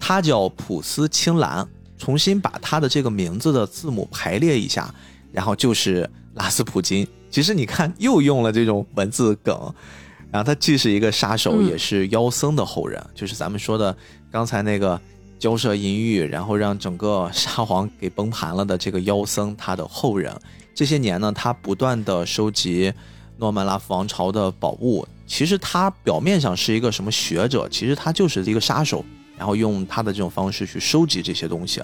她叫普斯青兰。重新把他的这个名字的字母排列一下，然后就是拉斯普京。其实你看，又用了这种文字梗。然后他既是一个杀手，也是妖僧的后人，就是咱们说的刚才那个。交涉淫欲，然后让整个沙皇给崩盘了的这个妖僧，他的后人，这些年呢，他不断的收集诺曼拉夫王朝的宝物。其实他表面上是一个什么学者，其实他就是一个杀手，然后用他的这种方式去收集这些东西。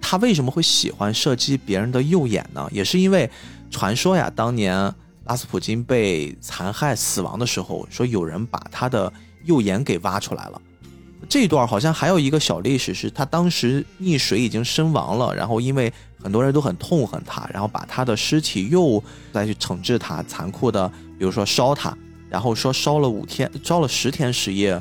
他为什么会喜欢射击别人的右眼呢？也是因为传说呀，当年拉斯普京被残害死亡的时候，说有人把他的右眼给挖出来了。这段好像还有一个小历史，是他当时溺水已经身亡了，然后因为很多人都很痛恨他，然后把他的尸体又再去惩治他，残酷的，比如说烧他，然后说烧了五天，烧了十天十夜，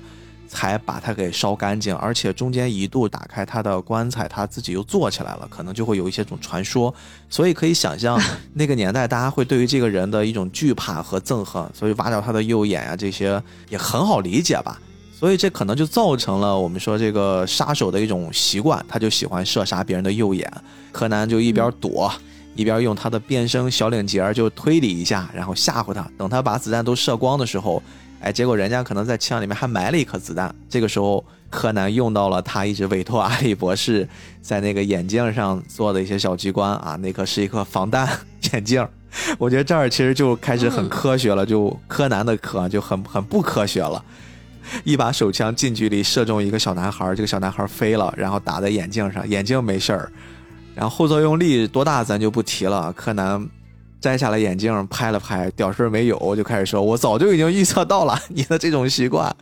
才把它给烧干净，而且中间一度打开他的棺材，他自己又坐起来了，可能就会有一些种传说，所以可以想象 那个年代大家会对于这个人的一种惧怕和憎恨，所以挖掉他的右眼啊，这些也很好理解吧。所以这可能就造成了我们说这个杀手的一种习惯，他就喜欢射杀别人的右眼。柯南就一边躲，一边用他的变声小领结就推理一下，然后吓唬他。等他把子弹都射光的时候，哎，结果人家可能在枪里面还埋了一颗子弹。这个时候，柯南用到了他一直委托阿里博士在那个眼镜上做的一些小机关啊，那颗是一颗防弹 眼镜。我觉得这儿其实就开始很科学了，就柯南的科就很很不科学了。一把手枪近距离射中一个小男孩，这个小男孩飞了，然后打在眼镜上，眼镜没事儿。然后后作用力多大咱就不提了。柯南摘下了眼镜，拍了拍，屌事儿没有，就开始说：“我早就已经预测到了 你的这种习惯，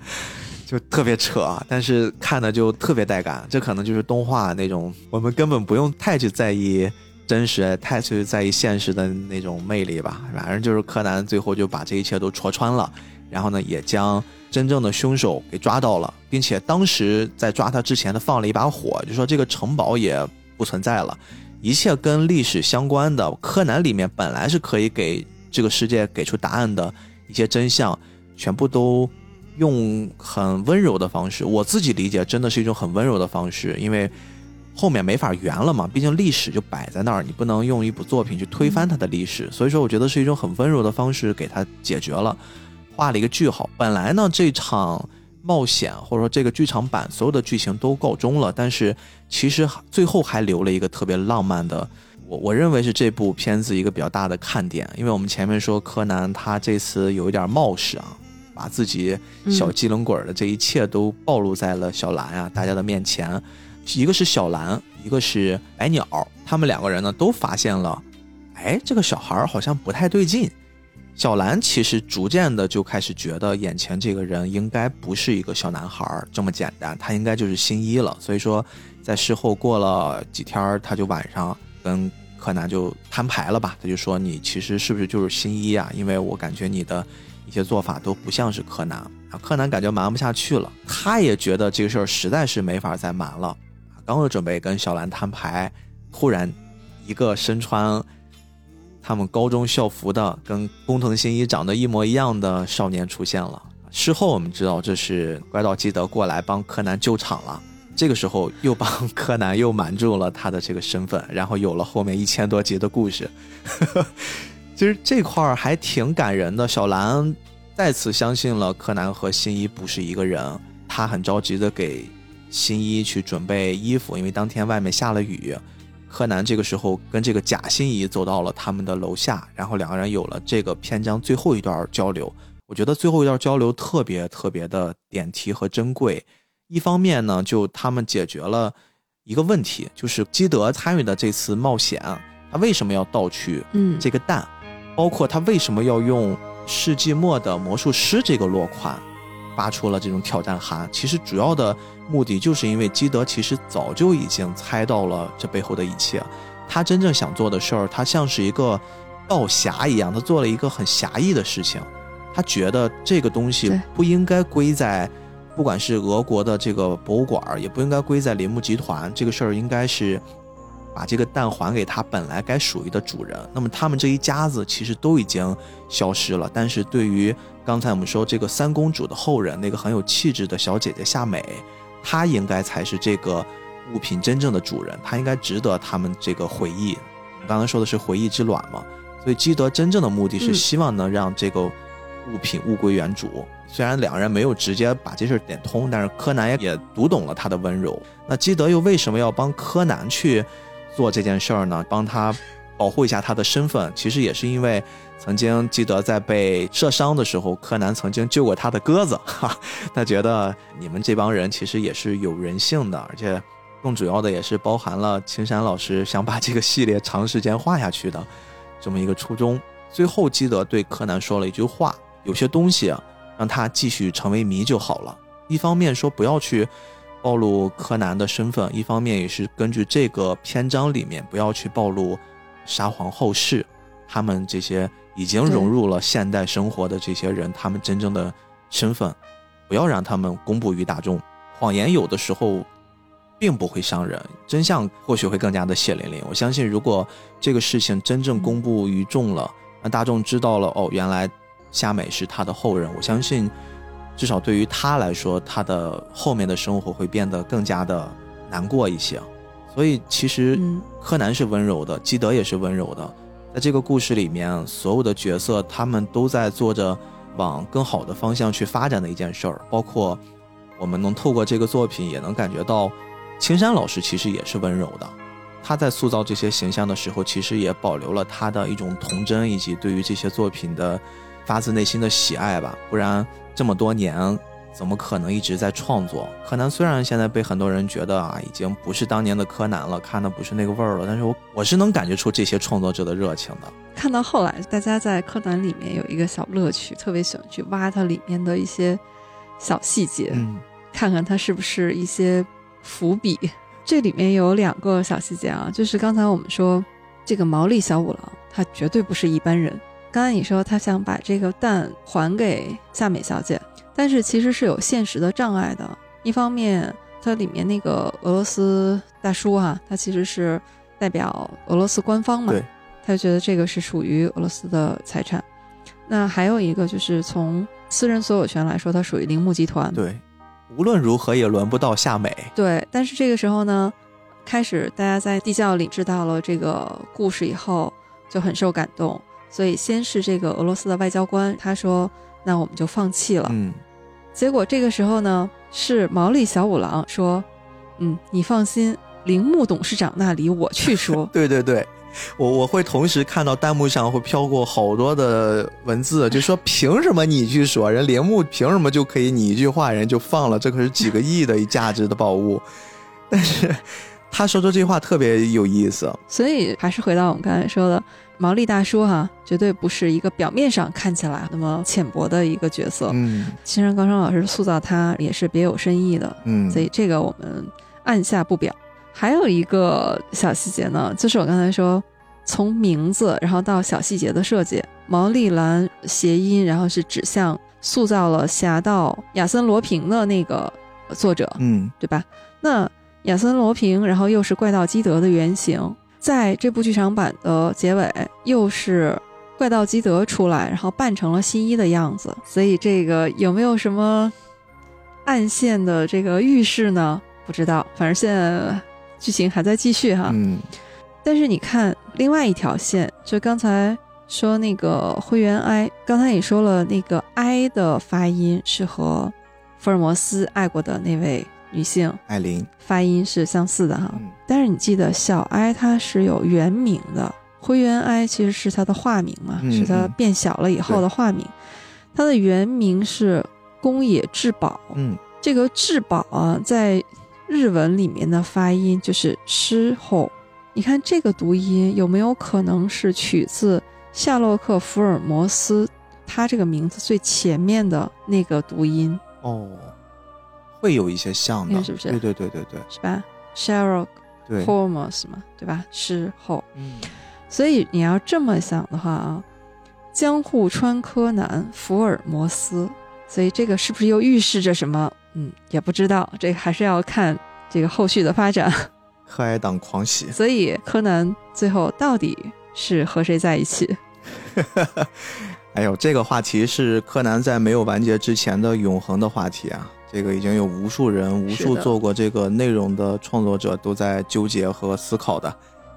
就特别扯。”但是看的就特别带感。这可能就是动画那种，我们根本不用太去在意真实，太去在意现实的那种魅力吧。反正就是柯南最后就把这一切都戳穿了，然后呢，也将。真正的凶手给抓到了，并且当时在抓他之前，他放了一把火，就说这个城堡也不存在了，一切跟历史相关的柯南里面本来是可以给这个世界给出答案的一些真相，全部都用很温柔的方式，我自己理解真的是一种很温柔的方式，因为后面没法圆了嘛，毕竟历史就摆在那儿，你不能用一部作品去推翻它的历史，所以说我觉得是一种很温柔的方式给他解决了。画了一个句号。本来呢，这场冒险或者说这个剧场版所有的剧情都告终了，但是其实最后还留了一个特别浪漫的，我我认为是这部片子一个比较大的看点。因为我们前面说柯南他这次有一点冒失啊，把自己小机灵鬼儿的这一切都暴露在了小兰啊大家的面前。一个是小兰，一个是白鸟，他们两个人呢都发现了，哎，这个小孩儿好像不太对劲。小兰其实逐渐的就开始觉得眼前这个人应该不是一个小男孩儿这么简单，他应该就是新一了。所以说，在事后过了几天，他就晚上跟柯南就摊牌了吧，他就说你其实是不是就是新一啊？因为我感觉你的一些做法都不像是柯南啊。柯南感觉瞒不下去了，他也觉得这个事儿实在是没法再瞒了。刚要准备跟小兰摊牌，忽然一个身穿他们高中校服的、跟工藤新一长得一模一样的少年出现了。事后我们知道，这是怪盗基德过来帮柯南救场了。这个时候又帮柯南又瞒住了他的这个身份，然后有了后面一千多集的故事。其实这块儿还挺感人的。小兰再次相信了柯南和新一不是一个人，他很着急的给新一去准备衣服，因为当天外面下了雨。柯南这个时候跟这个假心怡走到了他们的楼下，然后两个人有了这个篇章最后一段交流。我觉得最后一段交流特别特别的点题和珍贵。一方面呢，就他们解决了一个问题，就是基德参与的这次冒险，他为什么要盗取嗯这个蛋，包括他为什么要用世纪末的魔术师这个落款发出了这种挑战函，其实主要的目的就是因为基德其实早就已经猜到了这背后的一切，他真正想做的事儿，他像是一个道侠一样，他做了一个很侠义的事情，他觉得这个东西不应该归在。不管是俄国的这个博物馆，也不应该归在铃木集团。这个事儿应该是把这个蛋还给他本来该属于的主人。那么他们这一家子其实都已经消失了，但是对于刚才我们说这个三公主的后人，那个很有气质的小姐姐夏美，她应该才是这个物品真正的主人，她应该值得他们这个回忆。刚才说的是回忆之卵嘛，所以基德真正的目的是嗯希望能让这个物品物归原主。虽然两人没有直接把这事儿点通，但是柯南也也读懂了他的温柔。那基德又为什么要帮柯南去做这件事儿呢？帮他保护一下他的身份，其实也是因为曾经基德在被射伤的时候，柯南曾经救过他的鸽子，哈，他觉得你们这帮人其实也是有人性的，而且更主要的也是包含了青山老师想把这个系列长时间画下去的这么一个初衷。最后，基德对柯南说了一句话：有些东西。让他继续成为谜就好了。一方面说不要去暴露柯南的身份，一方面也是根据这个篇章里面不要去暴露沙皇后世他们这些已经融入了现代生活的这些人，他们真正的身份，不要让他们公布于大众。谎言有的时候并不会伤人，真相或许会更加的血淋淋。我相信，如果这个事情真正公布于众了，让大众知道了，哦，原来。夏美是他的后人，我相信，至少对于他来说，他的后面的生活会变得更加的难过一些。所以，其实柯南是温柔的，基德也是温柔的。在这个故事里面，所有的角色他们都在做着往更好的方向去发展的一件事儿。包括我们能透过这个作品，也能感觉到青山老师其实也是温柔的。他在塑造这些形象的时候，其实也保留了他的一种童真，以及对于这些作品的。发自内心的喜爱吧，不然这么多年怎么可能一直在创作？柯南虽然现在被很多人觉得啊，已经不是当年的柯南了，看的不是那个味儿了，但是我我是能感觉出这些创作者的热情的。看到后来，大家在柯南里面有一个小乐趣，特别喜欢去挖它里面的一些小细节，嗯，看看它是不是一些伏笔。这里面有两个小细节啊，就是刚才我们说这个毛利小五郎，他绝对不是一般人。刚才你说他想把这个蛋还给夏美小姐，但是其实是有现实的障碍的。一方面，它里面那个俄罗斯大叔啊，他其实是代表俄罗斯官方嘛，他就觉得这个是属于俄罗斯的财产。那还有一个就是从私人所有权来说，它属于铃木集团。对，无论如何也轮不到夏美。对，但是这个时候呢，开始大家在地窖里知道了这个故事以后，就很受感动。所以先是这个俄罗斯的外交官，他说：“那我们就放弃了。”嗯，结果这个时候呢，是毛利小五郎说：“嗯，你放心，铃木董事长那里我去说。”对对对，我我会同时看到弹幕上会飘过好多的文字，就说凭什么你去说，人铃木凭什么就可以你一句话人就放了？这可是几个亿的价值的宝物。但是他说出这句话特别有意思，所以还是回到我们刚才说的，毛利大叔哈，绝对不是一个表面上看起来那么浅薄的一个角色。嗯青山刚昌老师塑造他也是别有深意的，嗯，所以这个我们按下不表。还有一个小细节呢，就是我刚才说，从名字然后到小细节的设计，毛利兰谐音，然后是指向塑造了侠盗亚森罗平的那个作者，嗯对吧？那亚森罗平，然后又是怪盗基德的原型，在这部剧场版的结尾又是怪盗基德出来，然后扮成了新一的样子，所以这个有没有什么暗线的这个预示呢？不知道，反正现在剧情还在继续哈。嗯但是你看另外一条线，就刚才说那个灰原哀，刚才也说了，那个哀的发音是和福尔摩斯爱过的那位女性艾琳，发音是相似的哈。嗯。但是你记得小哀她是有原名的，灰原哀其实是她的化名嘛，嗯是她嗯。变小了以后的化名。她的原名是宫野志保，嗯。这个志保啊，在日文里面的发音就是狮后。你看这个读音有没有可能是取自夏洛克·福尔摩斯他这个名字最前面的那个读音，哦，会有一些像的，是不是对对对对对是吧？Sherlock 对，Holmes 嘛，对吧？狮后。嗯所以你要这么想的话啊，江户川柯南、福尔摩斯，所以这个是不是又预示着什么？嗯，也不知道，这个还是要看这个后续的发展。贺爱党狂喜，所以柯南最后到底是和谁在一起？哎呦，这个话题是柯南在没有完结之前的永恒的话题啊！这个已经有无数人、无数做过这个内容的创作者都在纠结和思考的，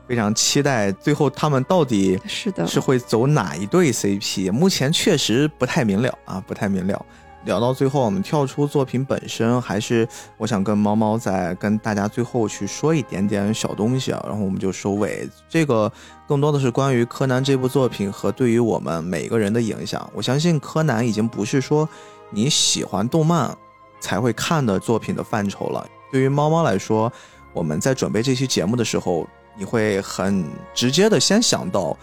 非常期待最后他们到底是的，是会走哪一对 CP？目前确实不太明了啊，不太明了。聊到最后，我们跳出作品本身，还是我想跟猫猫再跟大家最后去说一点点小东西啊，然后我们就收尾。这个更多的是关于柯南这部作品和对于我们每个人的影响。我相信柯南已经不是说你喜欢动漫才会看的作品的范畴了。对于猫猫来说，我们在准备这期节目的时候，你会很直接的先想到。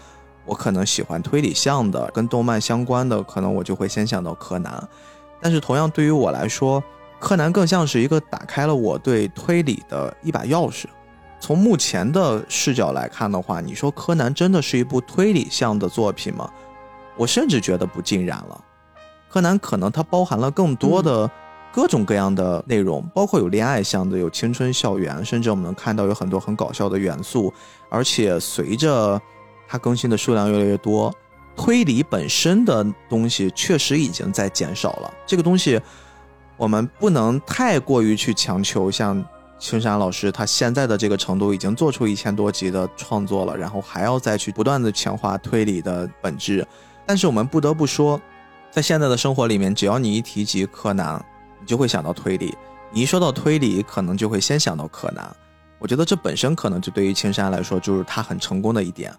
我可能喜欢推理向的，跟动漫相关的，可能我就会先想到柯南。但是同样对于我来说，柯南更像是一个打开了我对推理的一把钥匙。从目前的视角来看的话，你说柯南真的是一部推理向的作品吗？我甚至觉得不尽然了。柯南可能它包含了更多的各种各样的内容，包括有恋爱向的，有青春校园，甚至我们能看到有很多很搞笑的元素。而且随着它更新的数量越来越多，推理本身的东西确实已经在减少了。这个东西我们不能太过于去强求，像青山老师他现在的这个程度，已经做出一千多集的创作了，然后还要再去不断的强化推理的本质。但是我们不得不说，在现在的生活里面，只要你一提及柯南，你就会想到推理；你一说到推理，可能就会先想到柯南。我觉得这本身可能就对于青山来说，就是他很成功的一点。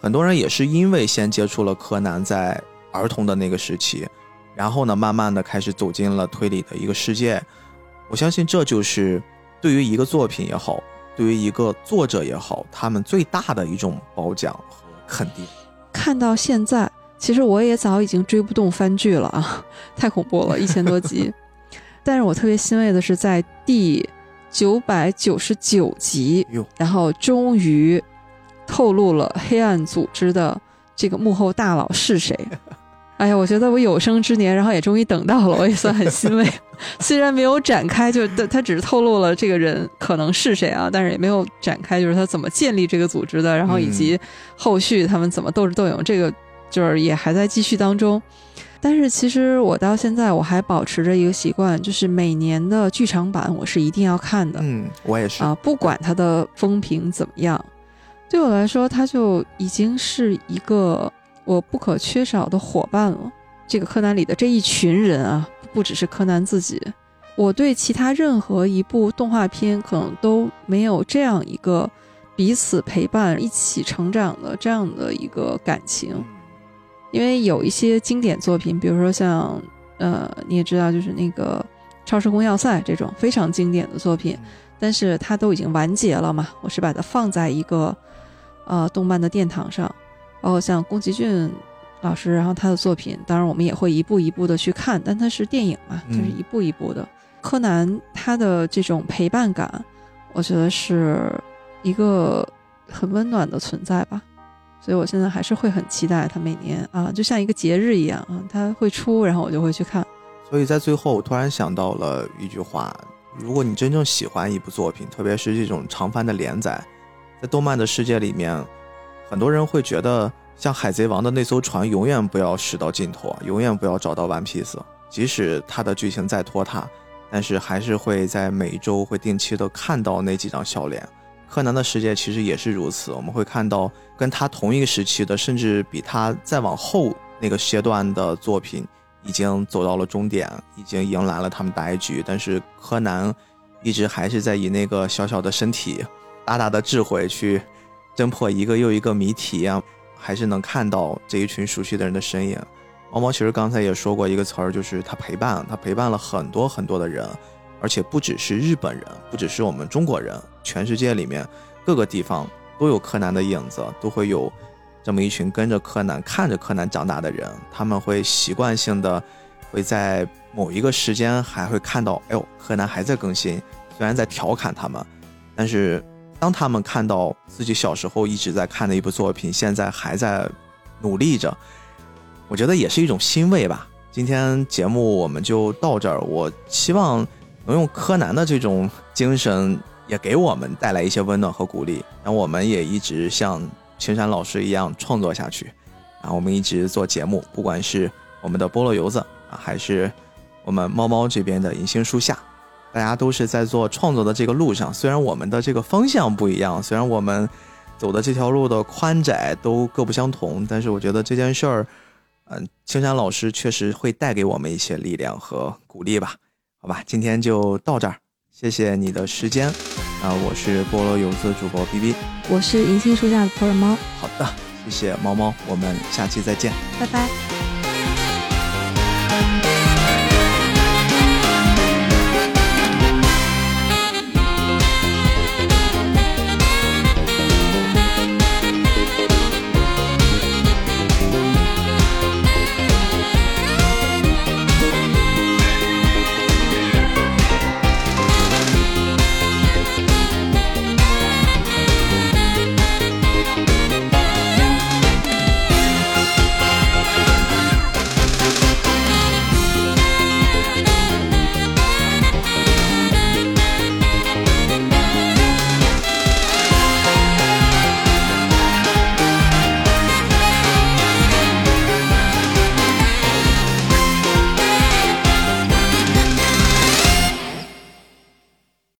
很多人也是因为先接触了柯南，在儿童的那个时期，然后呢，慢慢的开始走进了推理的一个世界。我相信这就是对于一个作品也好，对于一个作者也好，他们最大的一种褒奖和肯定。看到现在，其实我也早已经追不动番剧了啊，太恐怖了，一千多集。但是我特别欣慰的是，在第九百九十九集，然后终于透露了黑暗组织的这个幕后大佬是谁。哎呀，我觉得我有生之年，然后也终于等到了，我也算很欣慰。虽然没有展开，就是他只是透露了这个人可能是谁啊，但是也没有展开，就是他怎么建立这个组织的，然后以及后续他们怎么斗智斗勇，这个就是也还在继续当中。但是其实我到现在我还保持着一个习惯，就是每年的剧场版我是一定要看的。嗯，我也是。啊，不管它的风评怎么样，对我来说，它就已经是一个我不可缺少的伙伴了。这个柯南里的这一群人啊，不只是柯南自己，我对其他任何一部动画片可能都没有这样一个彼此陪伴、一起成长的这样的一个感情。因为有一些经典作品，比如说像呃，你也知道，就是那个《超时空要塞》这种非常经典的作品，但是它都已经完结了嘛。我是把它放在一个呃动漫的殿堂上，包括像宫崎骏老师，然后他的作品，当然我们也会一步一步的去看，但它是电影嘛，就是一步一步的。柯南他的这种陪伴感，我觉得是一个很温暖的存在吧。所以我现在还是会很期待它每年啊，就像一个节日一样啊，它会出，然后我就会去看。所以在最后，我突然想到了一句话：如果你真正喜欢一部作品，特别是这种长番的连载，在动漫的世界里面，很多人会觉得，像海贼王的那艘船永远不要驶到尽头，永远不要找到 One Piece，即使它的剧情再拖沓，但是还是会在每一周会定期的看到那几张笑脸。柯南的世界其实也是如此，我们会看到跟他同一个时期的，甚至比他再往后那个阶段的作品，已经走到了终点，已经迎来了他们大结局。但是柯南一直还是在以那个小小的身体、大大的智慧去侦破一个又一个谜题啊，还是能看到这一群熟悉的人的身影。猫猫其实刚才也说过一个词儿，就是他陪伴，他陪伴了很多很多的人。而且不只是日本人，不只是我们中国人，全世界里面各个地方都有柯南的影子，都会有这么一群跟着柯南、看着柯南长大的人。他们会习惯性的会在某一个时间还会看到，哎呦，柯南还在更新。虽然在调侃他们，但是当他们看到自己小时候一直在看的一部作品，现在还在努力着，我觉得也是一种欣慰吧。今天节目我们就到这儿，我希望。能用柯南的这种精神，也给我们带来一些温暖和鼓励，然后我们也一直像青山老师一样创作下去，然后我们一直做节目，不管是我们的菠萝油子啊，还是我们猫猫这边的银杏树下，大家都是在做创作的这个路上。虽然我们的这个方向不一样，虽然我们走的这条路的宽窄都各不相同，但是我觉得这件事儿，嗯，青山老师确实会带给我们一些力量和鼓励吧。好吧，今天就到这儿，谢谢你的时间。啊，我是菠萝游子主播 B B，我是银杏树下的普洱猫。好的，谢谢猫猫，我们下期再见，拜拜。